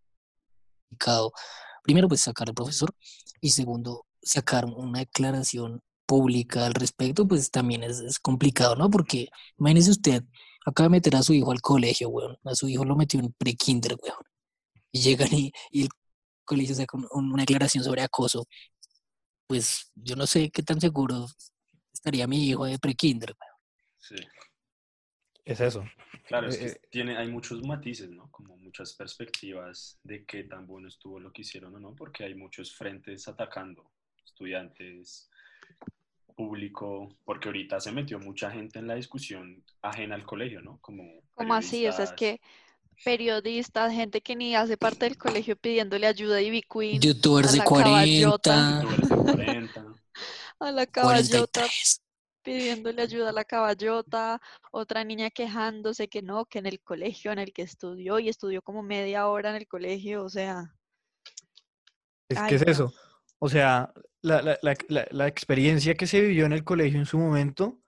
Primero, pues sacar al profesor, y segundo, sacar una declaración pública al respecto, pues también es, es complicado, ¿no? Porque imagínese usted, acaba de meter a su hijo al colegio, weón. A su hijo lo metió en pre-kinder, weón. Y llegan y, y el colegio saca un- una declaración sobre acoso. Pues yo no sé qué tan seguro estaría mi hijo de pre-kinder, weón. Sí. Es eso. Claro, es Eh, que eh. tiene, hay muchos matices, ¿no? Como muchas perspectivas de qué tan bueno estuvo lo que hicieron o no, porque hay muchos frentes atacando, estudiantes, público, porque ahorita se metió mucha gente en la discusión ajena al colegio, ¿no? Como, ¿Cómo así? O sea, es periodistas. que periodistas, gente que ni hace parte del colegio pidiéndole ayuda a Ivy Queen, Youtubers a de la 40, caballota. youtubers de 40. a la caballota 43. pidiéndole ayuda a la caballota, otra niña quejándose que no, que en el colegio en el que estudió y estudió como media hora en el colegio, o sea, Es Ay, que es no. eso. O sea, la, la- la- la- experiencia que se vivió en el colegio en su momento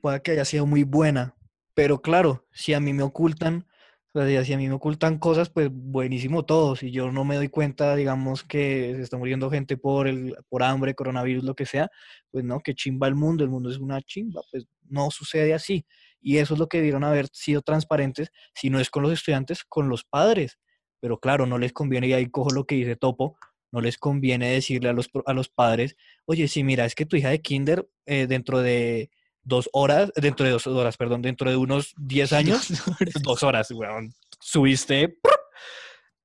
puede que haya sido muy buena, pero claro, si a mí me ocultan, o sea, si a mí me ocultan cosas, pues buenísimo todo. Si yo no me doy cuenta, digamos, que se está muriendo gente por el, por hambre, coronavirus, lo que sea, pues no, que chimba el mundo, el mundo es una chimba, pues no sucede así. Y eso es lo que debieron haber sido transparentes, si no es con los estudiantes, con los padres. Pero claro, no les conviene, y ahí cojo lo que dice Topo, no les conviene decirle a los, a los padres, oye, sí, mira, es que tu hija de kinder eh, dentro de dos horas, dentro de dos horas, perdón, dentro de unos 10 años, dos horas, weón, subiste,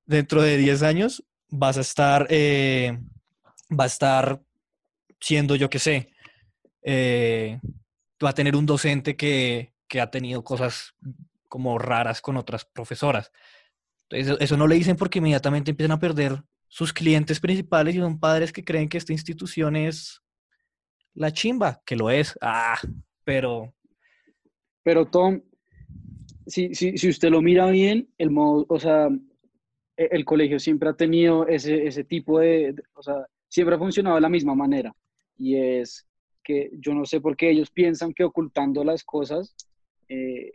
dentro de 10 años vas a estar, eh, va a estar siendo, yo qué sé, eh, va a tener un docente que, que ha tenido cosas como raras con otras profesoras. Eso, eso no le dicen porque inmediatamente empiezan a perder sus clientes principales y son padres que creen que esta institución es la chimba, que lo es. Ah, pero Pero Tom, si, si, si usted lo mira bien, el modo, o sea, e- el colegio siempre ha tenido ese, ese tipo de, o sea, siempre ha funcionado de la misma manera. Y es que yo no sé por qué ellos piensan que ocultando las cosas, eh,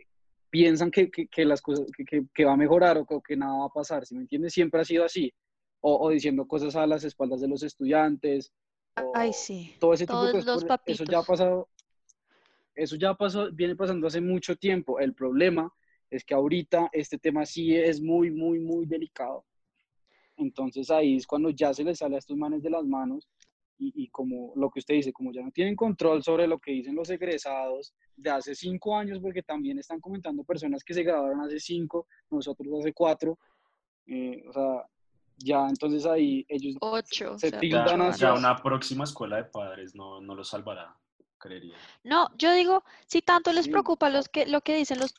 piensan que, que, las cosas, que, que, va a mejorar o que, o que nada va a pasar, ¿sí me entiendes? Siempre ha sido así. O, o diciendo cosas a las espaldas de los estudiantes. ay sí, todo ese tipo todos de cosas. los Eso ya ha pasado, eso ya pasó, viene pasando hace mucho tiempo. El problema es que ahorita este tema sí es muy, muy, muy delicado. Entonces ahí es cuando ya se les sale a estos manes de las manos y, y como lo que usted dice, como ya no tienen control sobre lo que dicen los egresados de hace cinco años, porque también están comentando personas que se graduaron hace cinco, nosotros hace cuatro, eh, o sea, ya entonces ahí ellos Ocho, se o sea, tildan ocho Ya, hacia- ya una próxima escuela de padres no, no lo salvará, creería. No, yo digo, si tanto les Sí. preocupa los que, lo que dicen los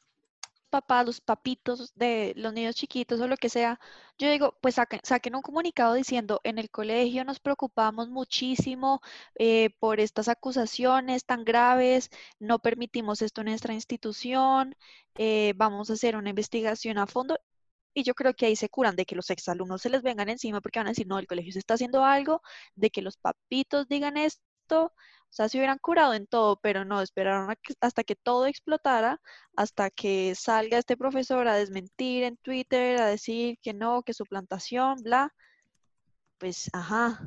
papás, los papitos de los niños chiquitos o lo que sea, yo digo, pues saquen, saquen un comunicado diciendo, en el colegio nos preocupamos muchísimo eh, por estas acusaciones tan graves, no permitimos esto en nuestra institución, eh, vamos a hacer una investigación a fondo. Y yo creo que ahí se curan de que los exalumnos se les vengan encima porque van a decir, no, el colegio se está haciendo algo, de que los papitos digan esto, o sea, se hubieran curado en todo, pero no, esperaron hasta que todo explotara, hasta que salga este profesor a desmentir en Twitter, a decir que no, que su plantación, bla. Pues, ajá.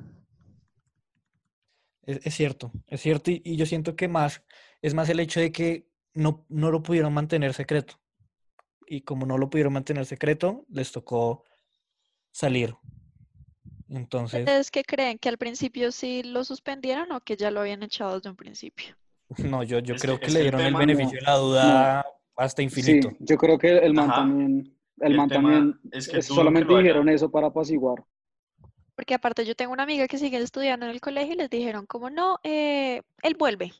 es, es cierto, es cierto. Y, y yo siento que más, es más el hecho de que no, no lo pudieron mantener secreto. Y como no lo pudieron mantener secreto, les tocó salir. Entonces, ¿Ustedes qué creen? ¿Que al principio sí lo suspendieron o que ya lo habían echado desde un principio? no, yo, yo Es creo que- le el dieron el beneficio de la duda hasta infinito. Sí, yo creo que el man Ajá. también, el El man también, es que solamente dijeron eso para apaciguar. Porque aparte yo tengo una amiga que sigue estudiando en el colegio y les dijeron como no, eh, él vuelve.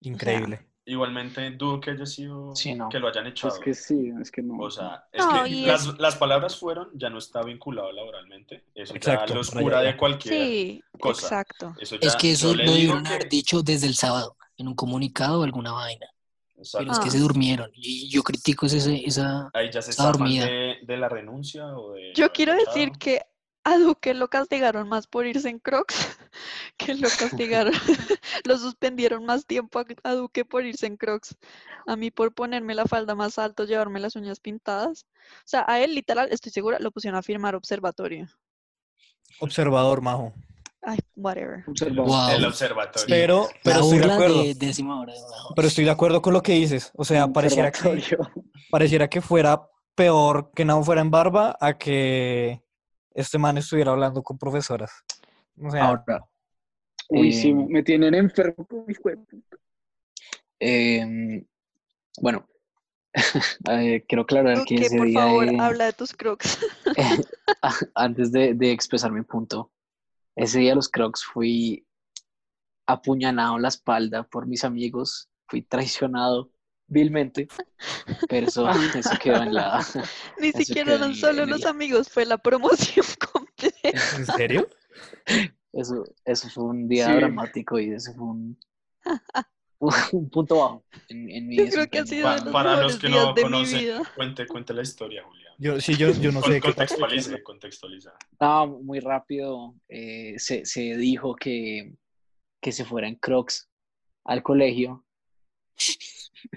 Increíble. Igualmente, dudo que haya sido, Sí, no. que lo hayan echado. Es que sí, es que no. O sea, es No, que y las, las palabras fueron, ya no está vinculado laboralmente. Eso Exacto, ya los por allá cura ya. de cualquier Sí, cosa. exacto. Eso Es que eso lo debieron haber que- dicho desde el sábado, en un comunicado o alguna vaina. Exacto. Pero es que Ah. se durmieron. Y yo critico ese, esa... Ahí ya se Está zafan dormida. de, de la renuncia o de... Yo haber quiero decir que a Duque lo castigaron más por irse en Crocs que lo castigaron, lo suspendieron más tiempo a, a Duque por irse en Crocs. A mí por ponerme la falda más alto, llevarme las uñas pintadas. O sea, a él literal, estoy segura, lo pusieron a firmar observatorio. Observador, Majo. Ay, whatever. Wow. El observatorio. Pero, estoy de acuerdo. de décima hora de abajo. Pero estoy de acuerdo con lo que dices. O sea, pareciera que, pareciera que fuera peor que no fuera en barba a que este man estuviera hablando con profesoras. O sea, Ahora, Uy, sí, Eh, me tienen enfermo. hijo em, bueno, eh, quiero aclarar que ese por día favor, de- habla de tus Crocs. antes de, de expresar mi punto, ese día los Crocs fui apuñalado en la espalda por mis amigos, fui traicionado vilmente, pero eso, eso quedó en la... Ni siquiera eran solo los el- amigos, fue la promoción completa. ¿en serio? Eso, eso fue un día Sí. dramático y eso fue un, un punto bajo en, en mi Yo creo que ha sido Pa- de los para los que no conocen, cuente, cuente la historia, Julián. Yo, sí, yo, yo no sé Con- de qué contextualiza. No, muy rápido eh, se, se dijo que, que se fuera en Crocs al colegio.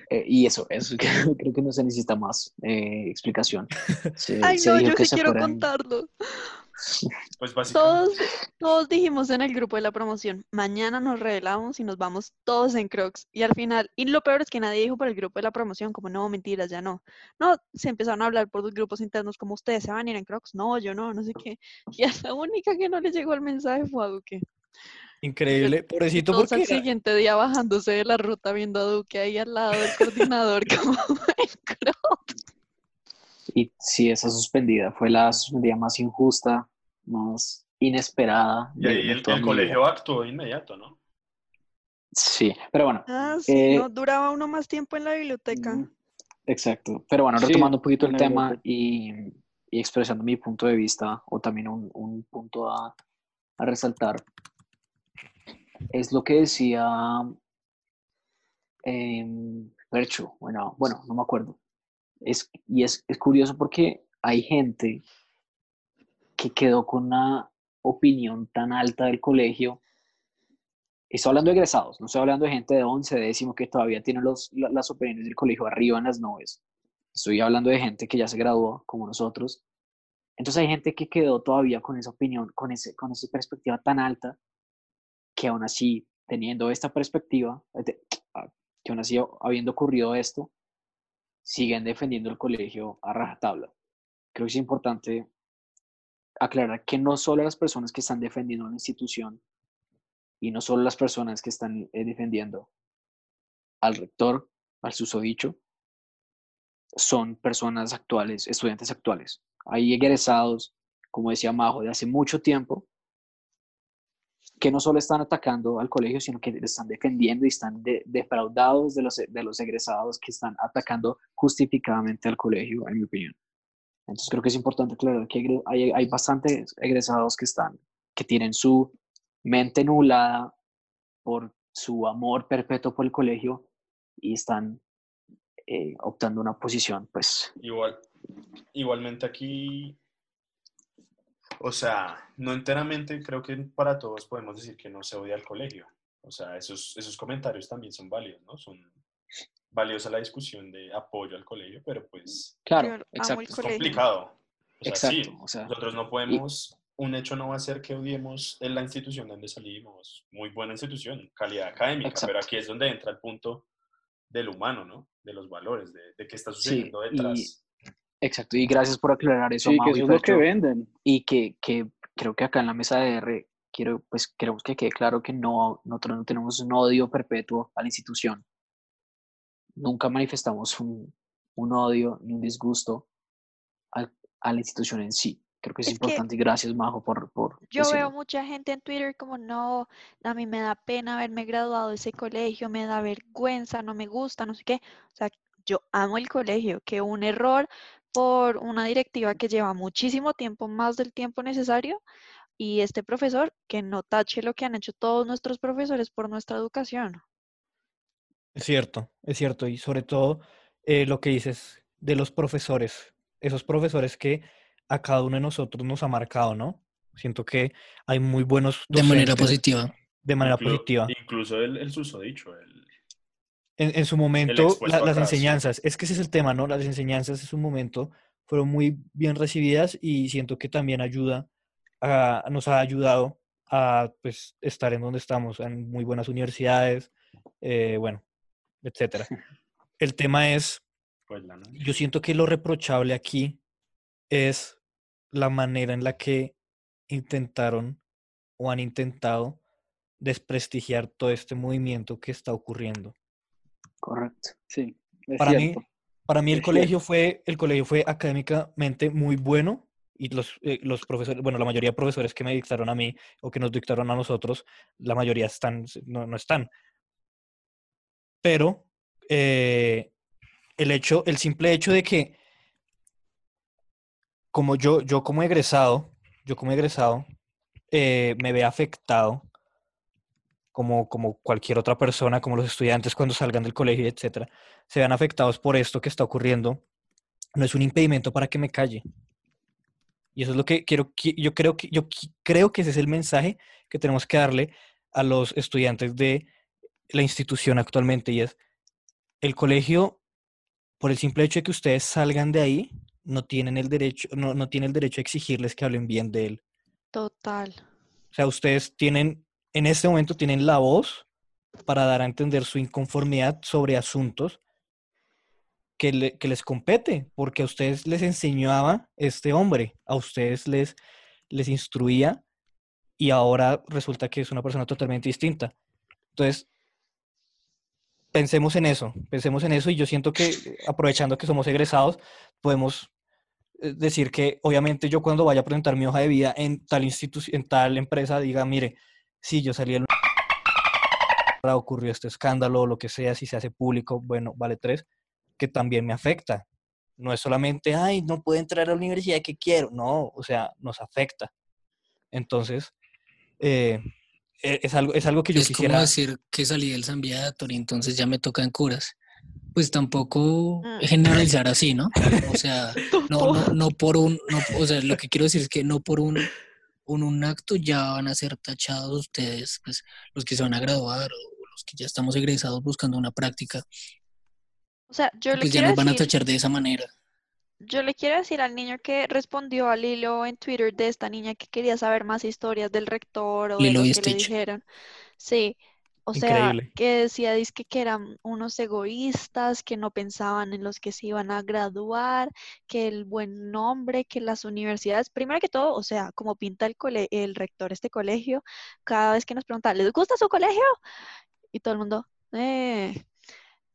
Eh, y eso, eso creo que no se necesita más eh, explicación. Se, Ay, se no, yo que sí quiero fueran- contarlo. Pues básicamente, Todos, todos dijimos en el grupo de la promoción, mañana nos revelamos y nos vamos todos en Crocs. Y al final, y lo peor es que nadie dijo por el grupo de la promoción, como no, mentiras, ya no. No, se empezaron a hablar por los grupos internos, como ustedes se van a ir en Crocs. No, yo no, no sé qué. Y a la única que no le llegó el mensaje fue a Duque. Increíble. Pobrecito, Todos al porque siguiente día bajándose de la ruta viendo a Duque ahí al lado del coordinador, como. Y sí, esa suspendida fue la suspendida más injusta, más inesperada. y ahí el, colegio actuó de inmediato, ¿no? Sí, pero bueno, Ah, sí, Eh, no, duraba uno más tiempo en la biblioteca. Mm. Exacto. Pero bueno, Sí, retomando un poquito el tema y, y expresando mi punto de vista, o también un, un punto a, a resaltar, es lo que decía em, Percho, bueno, bueno, no me acuerdo. Es, y es, es curioso porque hay gente que quedó con una opinión tan alta del colegio. Estoy hablando de egresados, no estoy hablando de gente de 11, décimo que todavía tiene los, la- las opiniones del colegio arriba en las nubes. Estoy hablando de gente que ya se graduó, como nosotros. Entonces hay gente que quedó todavía con esa opinión, con, ese, con esa perspectiva tan alta, que aún así, teniendo esta perspectiva, ah, que aún así habiendo ocurrido esto, siguen defendiendo el colegio a rajatabla. Creo que es importante aclarar que no solo las personas que están defendiendo una institución y no solo las personas que están eh, defendiendo al rector, al susodicho, son personas actuales, estudiantes actuales. Hay egresados, como decía Majo, de hace mucho tiempo, que no solo están atacando al colegio, sino que le están defendiendo y están de- defraudados de los, de los egresados que están atacando justificadamente al colegio, en mi opinión. Entonces creo que es importante aclarar que hay, hay bastantes egresados que están, que tienen su mente nublada por su amor perpetuo por el colegio y están eh, optando una posición, pues, Igual, igualmente aquí, o sea, no enteramente creo que para todos podemos decir que no se odia al colegio. O sea, esos, esos comentarios también son válidos, ¿no? Son válidos a la discusión de apoyo al colegio, pero pues claro, exacto. es complicado. O sea, sí, Exacto, o sea, nosotros no podemos, un hecho no va a ser que odiemos en la institución donde salimos. Muy buena institución, calidad académica, pero aquí es donde entra el punto del humano, ¿no? De los valores, de, de qué está Sí, sucediendo y- detrás. Exacto, y gracias por aclarar eso, Sí, Majo que eso es lo que venden. y que, que creo que acá en la mesa de R quiero, pues queremos que quede claro que no, nosotros no tenemos un odio perpetuo a la institución. Nunca manifestamos un, un odio ni un disgusto al- a la institución en sí. Creo que es, Es que- importante y gracias, Majo, por, por Yo decirlo. veo mucha gente en Twitter como, no, a mí me da pena haberme graduado de ese colegio, me da vergüenza, no me gusta, no sé qué. O sea, yo amo el colegio, que un error por una directiva que lleva muchísimo tiempo, más del tiempo necesario, y este profesor que no tache lo que han hecho todos nuestros profesores por nuestra educación. Es cierto, es cierto. Y sobre todo eh, lo que dices de los profesores, esos profesores que a cada uno de nosotros nos ha marcado, ¿no? Siento que hay muy buenos De manera positiva. de manera Inclu- positiva. Incluso el, el susodicho, el, En, en su momento, la- las atrás, sí. enseñanzas, es que ese es el tema, ¿no? Las enseñanzas en su momento fueron muy bien recibidas y siento que también ayuda, a- nos ha ayudado a pues, estar en donde estamos, en muy buenas universidades, eh, bueno, etcétera. El tema es, pues, yo siento que lo reprochable aquí es la manera en la que intentaron o han intentado desprestigiar todo este movimiento que está ocurriendo. Correcto. Sí, es Para mí, para mí el Es colegio fue, el colegio fue académicamente muy bueno y los, eh, los profesores, bueno, la mayoría de profesores que me dictaron a mí o que nos dictaron a nosotros, la mayoría están, no, no están. Pero eh, el hecho, el simple hecho de que como yo, yo como egresado, yo como egresado, eh, me vea afectado como, como cualquier otra persona, como los estudiantes cuando salgan del colegio, etcétera, se vean afectados por esto que está ocurriendo, no es un impedimento para que me calle. Y eso es lo que quiero, qui- yo creo que, yo creo que ese es el mensaje que tenemos que darle a los estudiantes de la institución actualmente, y es el colegio, por el simple hecho de que ustedes salgan de ahí, no tienen el derecho, no, no tiene el derecho a exigirles que hablen bien de él. Total. O sea, ustedes tienen, en este momento tienen la voz para dar a entender su inconformidad sobre asuntos que, le- que les compete, porque a ustedes les enseñaba este hombre, a ustedes les, les instruía y ahora resulta que es una persona totalmente distinta. Entonces, pensemos en eso, pensemos en eso y yo siento que aprovechando que somos egresados, podemos eh, decir que obviamente yo cuando vaya a presentar mi hoja de vida en tal institución, en tal empresa, diga, mire, si yo salí del ocurrió este escándalo, lo que sea, si se hace público, bueno, vale tres, que también me afecta. No es solamente, ay, no puedo entrar a la universidad que quiero, no, o sea, nos afecta. Entonces, eh, e- es, algo, es algo que yo es quisiera... como decir que salí del Zambiator y entonces ya me tocan curas. Pues tampoco Mm. generalizar así, ¿no? O sea, no, no, no por un, no, o sea, lo que quiero decir es que no por un, un, un acto ya van a ser tachados ustedes, pues los que se van a graduar o los que ya estamos egresados buscando una práctica, O sea, yo le pues ya nos van a tachar de esa manera. yo le quiero decir al niño que respondió al hilo en Twitter de esta niña que quería saber más historias del rector o de lo que le dijeron. Sí, o sea, que decía dizque que eran unos egoístas, que no pensaban en los que se iban a graduar, que el buen nombre, que las universidades, primero que todo, o sea, como pinta el cole- el rector este colegio, cada vez que nos pregunta, ¿les gusta su colegio? Y todo el mundo, eh,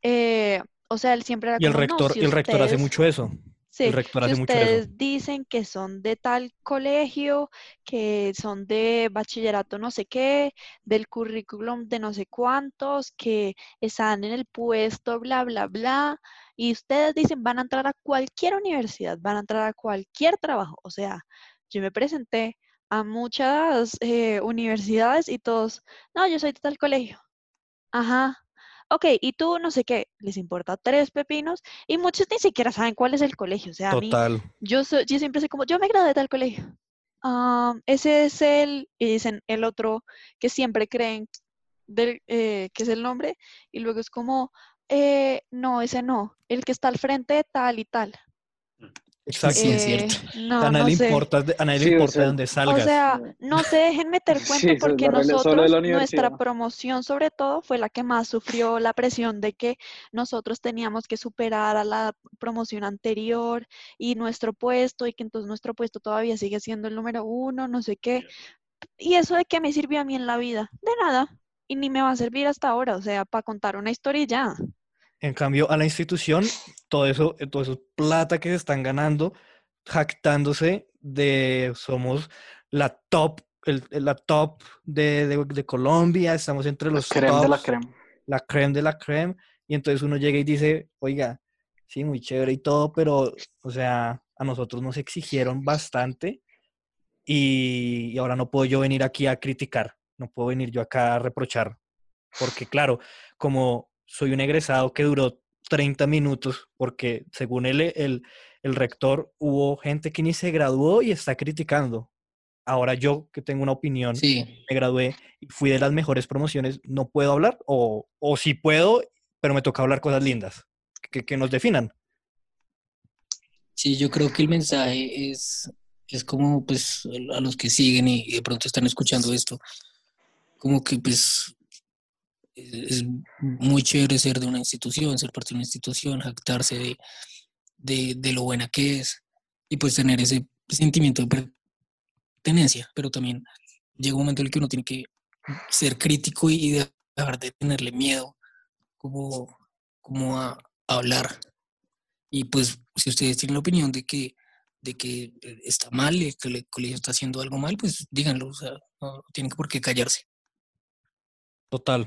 eh, o sea, él siempre era Y el como, no, rector, si el rector hace mucho eso. Sí, si ustedes dicen que son de tal colegio, que son de bachillerato no sé qué, del currículum de no sé cuántos, que están en el puesto, bla, bla, bla, y ustedes dicen van a entrar a cualquier universidad, van a entrar a cualquier trabajo. O sea, yo me presenté a muchas eh, universidades y todos, no, yo soy de tal colegio. Ajá. Ok, y tú no sé qué, les importa tres pepinos y muchos ni siquiera saben cuál es el colegio. O sea, a mí, Total. yo, soy, yo siempre soy como, yo me gradué de tal colegio. Ah, ese es el, y dicen el otro que siempre creen del, eh, que es el nombre, y luego es como, eh, no, ese no, el que está al frente de tal y tal. Exacto. Sí, es Eh, cierto. no, a nadie no le sé. importa, de- a nadie Sí, le o importa sea, de dónde O salgas. sea, no se dejen meter Sí, es porque nosotros, nuestra promoción sobre todo fue la que más sufrió la presión de que nosotros teníamos que superar a la promoción anterior y nuestro puesto y que entonces nuestro puesto todavía sigue siendo el número uno, no sé qué. ¿Y eso de qué me sirvió a mí en la vida? De nada. Y ni me va a servir hasta ahora, o sea, para contar una historia y ya. En cambio, a la institución, todo eso, todo eso es plata que se están ganando, jactándose de somos la top, el, la top de, de, de Colombia, estamos entre los creme de la tops, creme. la creme de la creme, y entonces uno llega y dice, oiga, sí, muy chévere y todo, pero, o sea, a nosotros nos exigieron bastante y, y ahora no puedo yo venir aquí a criticar, no puedo venir yo acá a reprochar, porque claro, como soy un egresado que duró 30 minutos, porque según el, el, el rector hubo gente que ni se graduó y está criticando. Ahora yo que tengo una opinión, Sí, me gradué y fui de las mejores promociones, no puedo hablar o, o sí puedo, pero me toca hablar cosas lindas, que, que nos definan. sí, yo creo que el mensaje es, es como pues a los que siguen y de pronto están escuchando esto, como que pues es muy chévere ser de una institución, ser parte de una institución, jactarse de, de, lo buena que es y pues tener ese sentimiento de pertenencia, pero también llega un momento en el que uno tiene que ser crítico y dejar de tenerle miedo como, como a, hablar. Y pues si ustedes tienen la opinión de que, de que está mal, que el colegio está haciendo algo mal, pues díganlo, o sea, no tienen por qué callarse. Total,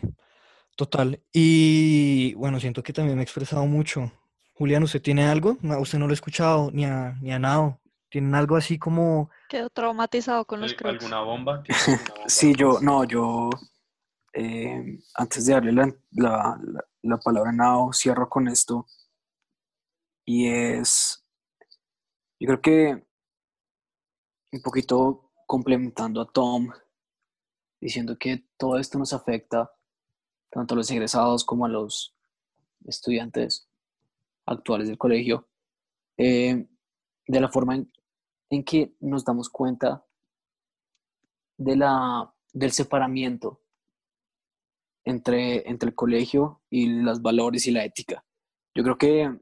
total. Y bueno, siento que también me he expresado mucho. Julián, ¿usted tiene algo? No, usted no lo ha escuchado, ni a, ni a Nao. ¿Tienen algo así como... Quedó traumatizado con los ¿Al- crocs. ¿Alguna bomba? ¿Tienes alguna bomba? Sí, yo, no, yo, eh, antes de darle la, la, la- la palabra a Nao, cierro con esto. Y es, yo creo que un poquito complementando a Tom, diciendo que todo esto nos afecta tanto a los egresados como a los estudiantes actuales del colegio, eh, de la forma en, en que nos damos cuenta de la, del separamiento entre, entre el colegio y los valores y la ética. Yo creo que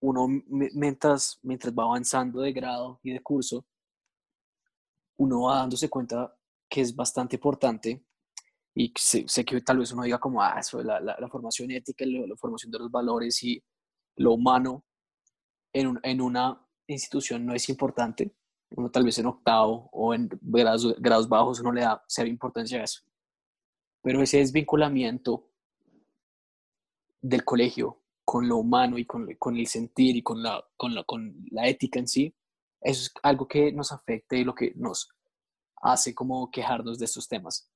uno mi- mientras, mientras va avanzando de grado y de curso, uno va dándose cuenta que es bastante importante y sé, sé que tal vez uno diga como, ah, eso, la, la, la formación ética, la, la formación de los valores y lo humano en, un- en una institución no es importante. Uno tal vez en octavo o en grados, grados bajos uno le da cero importancia a eso. Pero ese desvinculamiento del colegio con lo humano y con, con el sentir y con la, con, la, con la ética en sí, eso es algo que nos afecta y lo que nos hace como quejarnos de estos temas.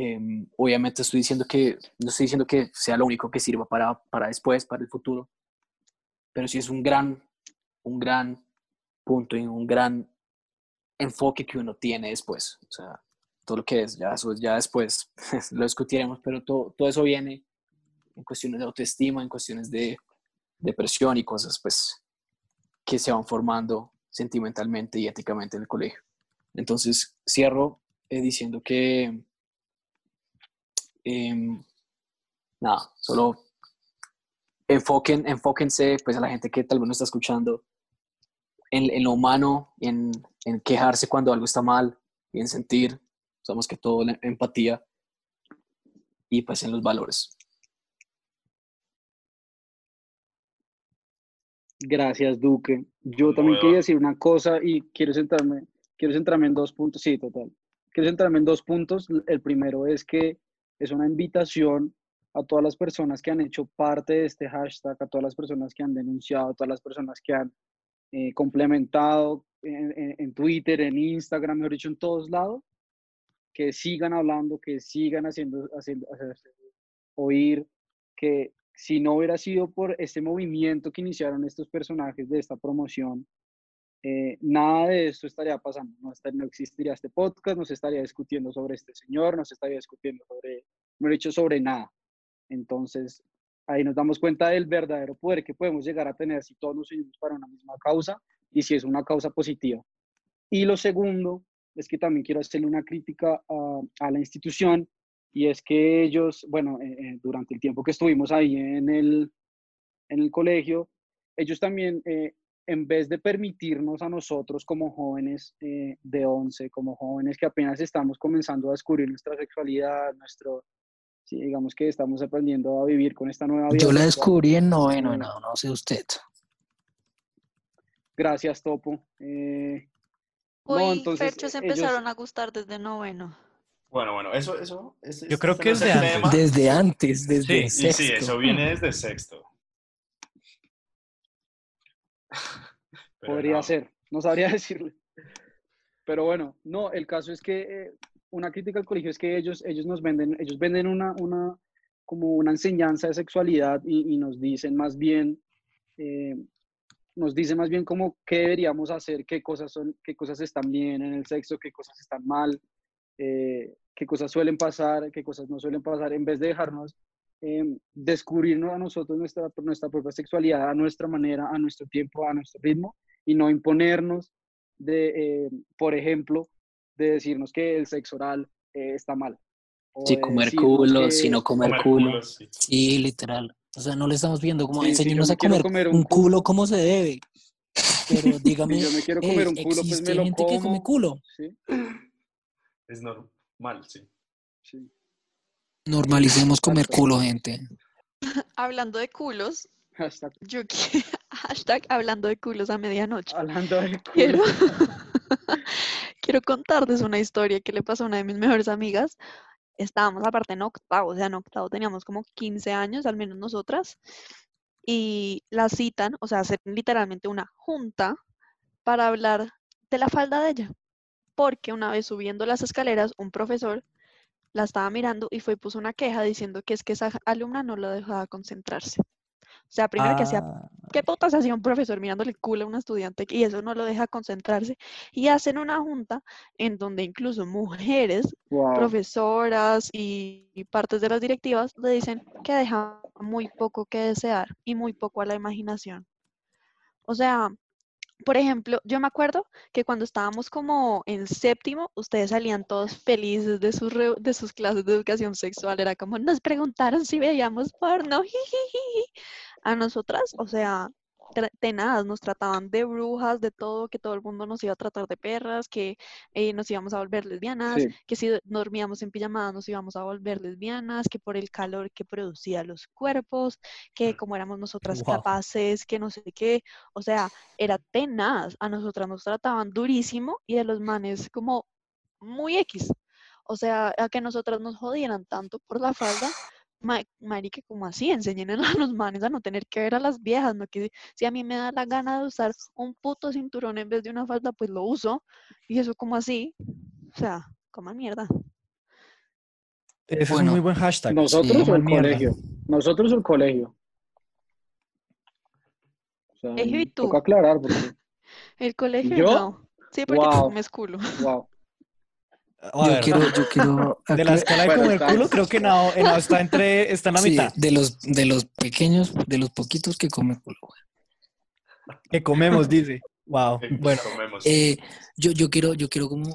Eh, obviamente estoy diciendo que, no estoy diciendo que sea lo único que sirva para, para después, para el futuro, pero sí es un gran, un gran punto y un gran enfoque que uno tiene después. O sea, todo lo que es, ya eso es ya después lo discutiremos, pero todo, todo eso viene en cuestiones de autoestima, en cuestiones de depresión y cosas pues que se van formando sentimentalmente y éticamente en el colegio. Entonces, cierro eh, diciendo que em, nada, solo enfoquen, enfóquense pues a la gente que tal vez no está escuchando en, en lo humano, en, en quejarse cuando algo está mal y en sentir, sabemos que todo la empatía y pues en los valores. Gracias, Duque. Yo también Nueva. quería decir una cosa y quiero centrarme, quiero centrarme en dos puntos. Sí, total. Quiero centrarme en dos puntos. El primero es que es una invitación a todas las personas que han hecho parte de este hashtag, a todas las personas que han denunciado, a todas las personas que han eh, complementado en, Twitter, en Instagram, mejor dicho, en todos lados, que sigan hablando, que sigan haciendo, haciendo, hacerse oír, que si no hubiera sido por este movimiento que iniciaron estos personajes de esta promoción, eh, nada de esto estaría pasando. No, esta- no existiría este podcast, no se estaría discutiendo sobre este señor, no se estaría discutiendo sobre, mejor dicho, sobre nada. Entonces, ahí nos damos cuenta del verdadero poder que podemos llegar a tener si todos nos unimos para una misma causa y si es una causa positiva. Y lo segundo es que también quiero hacerle una crítica a, a la institución y es que ellos, bueno, eh, eh, durante el tiempo que estuvimos ahí en el, en el colegio, ellos también, eh, en vez de permitirnos a nosotros como jóvenes eh, de 11, como jóvenes que apenas estamos comenzando a descubrir nuestra sexualidad, nuestro, sí, digamos que estamos aprendiendo a vivir con esta nueva vida. Yo la descubrí en noveno, no, no sé usted. Gracias, Topo. Eh, no, entonces, Ferchos ellos- empezaron a gustar desde noveno. Bueno, bueno, eso, eso. ese- Yo creo este que no es desde el antes. Desde antes, desde Sí. Y sí, sexto. eso viene desde sexto. Podría no. ser, no sabría decirle. Pero bueno, no, el caso es que eh, una crítica al colegio es que ellos, ellos nos venden, ellos venden una, una, como una enseñanza de sexualidad y, y nos dicen más bien, eh, nos dicen más bien como qué deberíamos hacer, qué cosas son, qué cosas están bien en el sexo, qué cosas están mal, eh, qué cosas suelen pasar, qué cosas no suelen pasar, en vez de dejarnos eh, descubrirnos a nosotros nuestra, nuestra propia sexualidad a nuestra manera, a nuestro tiempo, a nuestro ritmo y no imponernos de, eh, por ejemplo, de decirnos que el sexo oral eh, está mal. Si de comer culo, si no comer Comer culo. culos, sí. Sí, literal. O sea, no le estamos viendo como Sí, si yo me a comer, comer un, un culo culo- como se debe. Pero dígame, Si yo me quiero "Ey, comer un culo, pues me lo gente que come como". culo. Sí, Es normal, sí. sí. Normalicemos comer culo, gente. Hablando de culos, Hashtag, yo quiero, hashtag hablando de culos a medianoche. hablando de Quiero, culo. quiero contarles una historia que le pasó a una de mis mejores amigas. Estábamos aparte en octavo, o sea, en octavo teníamos como 15 años, al menos nosotras, y la citan, o sea, hacen literalmente una junta para hablar de la falda de ella. Porque una vez subiendo las escaleras, un profesor la estaba mirando y fue y puso una queja diciendo que es que esa alumna no la dejaba concentrarse. O sea, primero que hacía Ah, ¿Qué putas hacía un profesor mirándole el culo a un estudiante y eso no lo deja concentrarse? Y hacen una junta en donde incluso mujeres, Wow. profesoras y, y partes de las directivas le dicen que deja muy poco que desear y muy poco a la imaginación. O sea, por ejemplo, yo me acuerdo que cuando estábamos como en séptimo, ustedes salían todos felices de sus, de sus clases de educación sexual. Era como, nos preguntaron si veíamos porno. jijijiji". A nosotras, o sea, tenaz, nos trataban de brujas, de todo, que todo el mundo nos iba a tratar de perras, que eh, nos íbamos a volver lesbianas, Sí. que si dormíamos en pijamadas nos íbamos a volver lesbianas, que por el calor que producía los cuerpos, que como éramos nosotras capaces, que no sé qué, o sea, era tenaz. A nosotras nos trataban durísimo y de los manes como muy X. O sea, a que nosotras nos jodieran tanto por la falda, ma- marica, como así, enseñen a los manes a no tener que ver a las viejas, no que si a mí me da la gana de usar un puto cinturón en vez de una falda, pues lo uso. Y eso como así, o sea, coman mierda. ese es un muy buen hashtag. ¿Nosotros o el mierda. colegio? ¿Nosotros o el colegio? O sea, Colegio y tú. toca aclarar porque, El colegio ¿Yo? no. Sí, porque tú Wow. comes culo. wow. A Yo ver, quiero, yo quiero de la escala de comer culo, creo que Nao, Nao está, entre, está en la sí, mitad. de los de los pequeños, de los poquitos que comen culo. güey. Que comemos, dice. Wow. Bueno. Eh, yo, yo quiero, yo quiero como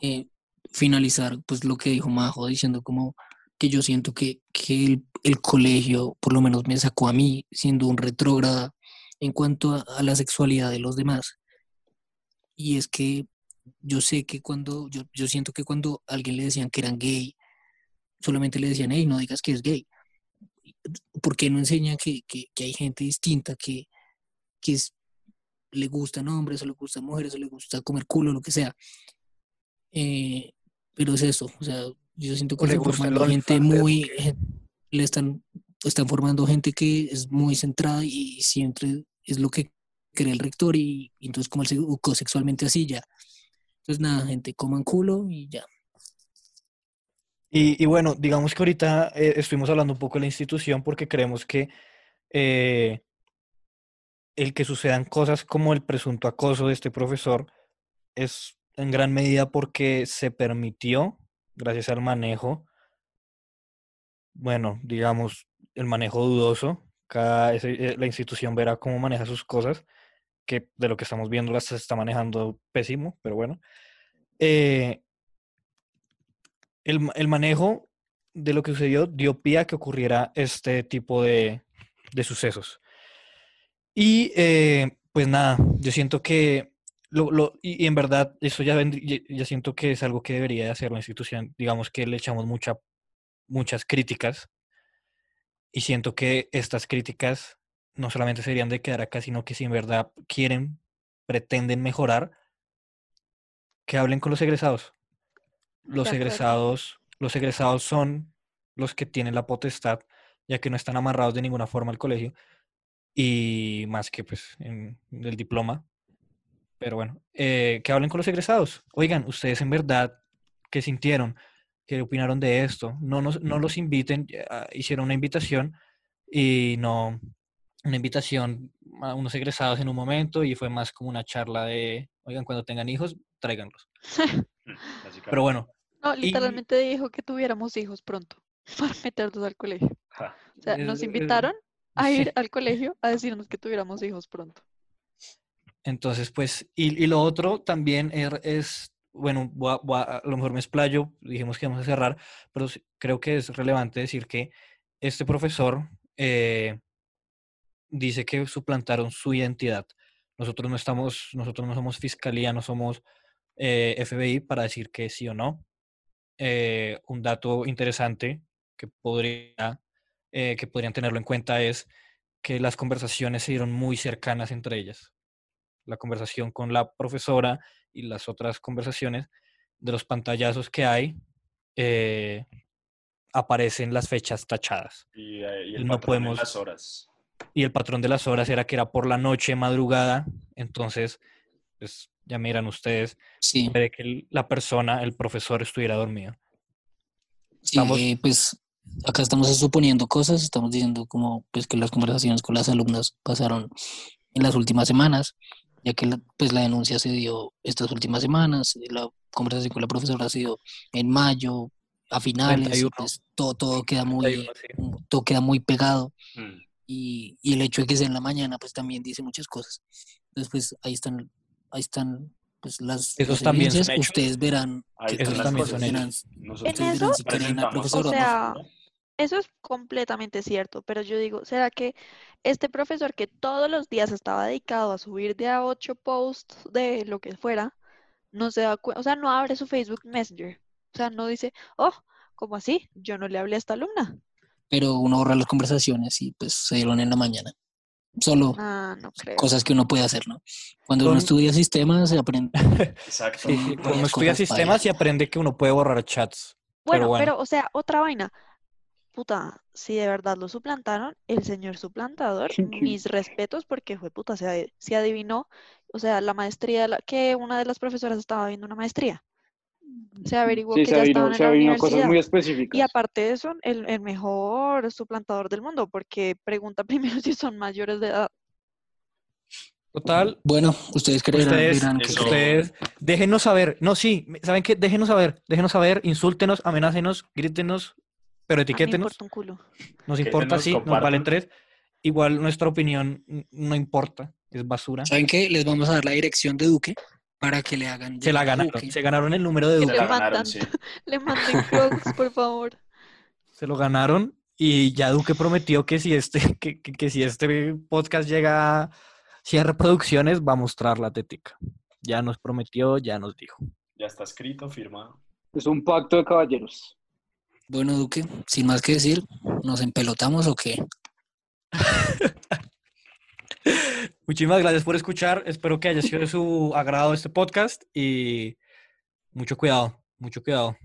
eh, finalizar pues lo que dijo Majo, diciendo como que yo siento que, que el, el colegio por lo menos me sacó a mí siendo un retrógrada en cuanto a, a la sexualidad de los demás. Y es que yo sé que cuando, yo, yo siento que cuando a alguien le decían que eran gay, solamente le decían, hey, no digas que es gay. ¿Por qué no enseñan que, que, que hay gente distinta que, que es, le gustan hombres o le gustan mujeres o le gusta comer culo, lo que sea? Eh, pero es eso, o sea, yo siento que están formando gente muy, gen- le están, están formando gente que es muy centrada y siempre es lo que cree el rector y, y entonces como él se educó sexualmente así ya. Entonces nada, gente, coman culo y ya. Y, bueno, digamos que ahorita eh, estuvimos hablando un poco de la institución porque creemos que eh, el que sucedan cosas como el presunto acoso de este profesor es en gran medida porque se permitió, gracias al manejo, bueno, digamos, el manejo dudoso. Cada, eh, la institución verá cómo maneja sus cosas, que de lo que estamos viendo las está manejando pésimo, pero bueno. Eh, el, el manejo de lo que sucedió dio pie a que ocurriera este tipo de, de sucesos. Y eh, pues nada, yo siento que, lo, lo- y, en verdad, eso ya, vendrí- ya, siento que es algo que debería de hacer la institución. Digamos que le echamos mucha, muchas críticas y siento que estas críticas no solamente serían de quedar acá, sino que si en verdad quieren pretenden mejorar, que hablen con los egresados. Los egresados, los egresados son los que tienen la potestad, ya que no están amarrados de ninguna forma al colegio, y más que pues en el diploma. Pero bueno, eh, que hablen con los egresados. Oigan, ustedes en verdad, ¿qué sintieron? ¿Qué opinaron de esto? No, nos, no los inviten, hicieron una invitación y no, una invitación a unos egresados en un momento y fue más como una charla de, oigan, cuando tengan hijos, tráiganlos. Mm. Pero bueno, No, Y- literalmente dijo que tuviéramos hijos pronto para meternos al colegio. O sea, Es- nos es- invitaron a sí. ir al colegio a decirnos que tuviéramos hijos pronto. Entonces, pues, y, y lo otro también er- es, bueno, voy a- voy a- a lo mejor me explayo, dijimos que vamos a cerrar, pero creo que es relevante decir que este profesor eh, dice que suplantaron su identidad. Nosotros no estamos, nosotros no somos fiscalía, no somos eh, FBI para decir que sí o no. Eh, un dato interesante que podría, eh, que podrían tenerlo en cuenta es que las conversaciones se dieron muy cercanas entre ellas la conversación con la profesora y las otras conversaciones de los pantallazos que hay, eh, aparecen las fechas tachadas. Y, eh, y el no podemos- las horas. Y el patrón de las horas era que era por la noche, madrugada. Entonces, pues ya miran ustedes, Sí, puede que la persona, el profesor, estuviera dormido. sí, estamos- eh, pues acá estamos suponiendo cosas, estamos diciendo como pues que las conversaciones con las alumnas pasaron en las últimas semanas, ya que la, pues la denuncia se dio estas últimas semanas, la conversación con la profesora se dio en mayo, a finales, y 31. pues todo, todo queda muy, 31, sí. todo queda muy pegado. Mm, y, y el hecho de que sea en la mañana pues también dice muchas cosas. Entonces pues ahí están, ahí están pues las, Esos las también son evidencias. hechos. ustedes verán Ahí que Esos las también cosas. son hechos. Nosotros En eso- si a profesora, O sea. Eso es completamente cierto, pero yo digo, ¿será que este profesor que todos los días estaba dedicado a subir de a ocho posts de lo que fuera, no se da cuenta, o sea, no abre su Facebook Messenger, o sea, no dice, oh, ¿cómo así? Yo no le hablé a esta alumna. Pero uno borra las conversaciones y pues se dieron en la mañana. Solo Ah, no creo. cosas que uno puede hacer, ¿no? Cuando uno estudia sistemas se aprende. Exacto. Sí, uno estudia sistemas y aprende que uno puede borrar chats. Bueno, bueno. pero, o sea, otra vaina. Puta, si de verdad lo suplantaron, el señor suplantador, mis respetos porque fue puta, se, adi- se adivinó, o sea, la maestría, la- que una de las profesoras estaba viendo una maestría. Se averiguó Sí, que se ya vino, estaban en se la vino cosas Y aparte de eso, el, el mejor suplantador del mundo, porque pregunta primero si son mayores de edad. Total, Bueno, ustedes creerán, Ustedes, que eso- ustedes, déjenos saber. No, sí, ¿saben qué? Déjenos saber, déjenos saber, insúltenos, amenácenos, grítenos, pero etiquétenos. importa un culo. Nos importa, sí, nos valen tres. Igual nuestra opinión no importa, es basura. ¿Saben qué? Les vamos a dar la dirección de Duque para que le hagan Se la ganaron, se ganaron el número de le Duque, la ganaron, sí. Le manden crocs, por favor. se lo ganaron y ya Duque prometió que si este, que, que- que si este podcast llega a 100 reproducciones va a mostrar la tetica. Ya nos prometió, ya nos dijo. Ya está escrito, firmado. Es un pacto de caballeros. Bueno, Duque, sin más que decir, ¿nos empelotamos o qué? Muchísimas gracias por escuchar. Espero que haya sido de su agrado este podcast y mucho cuidado, mucho cuidado.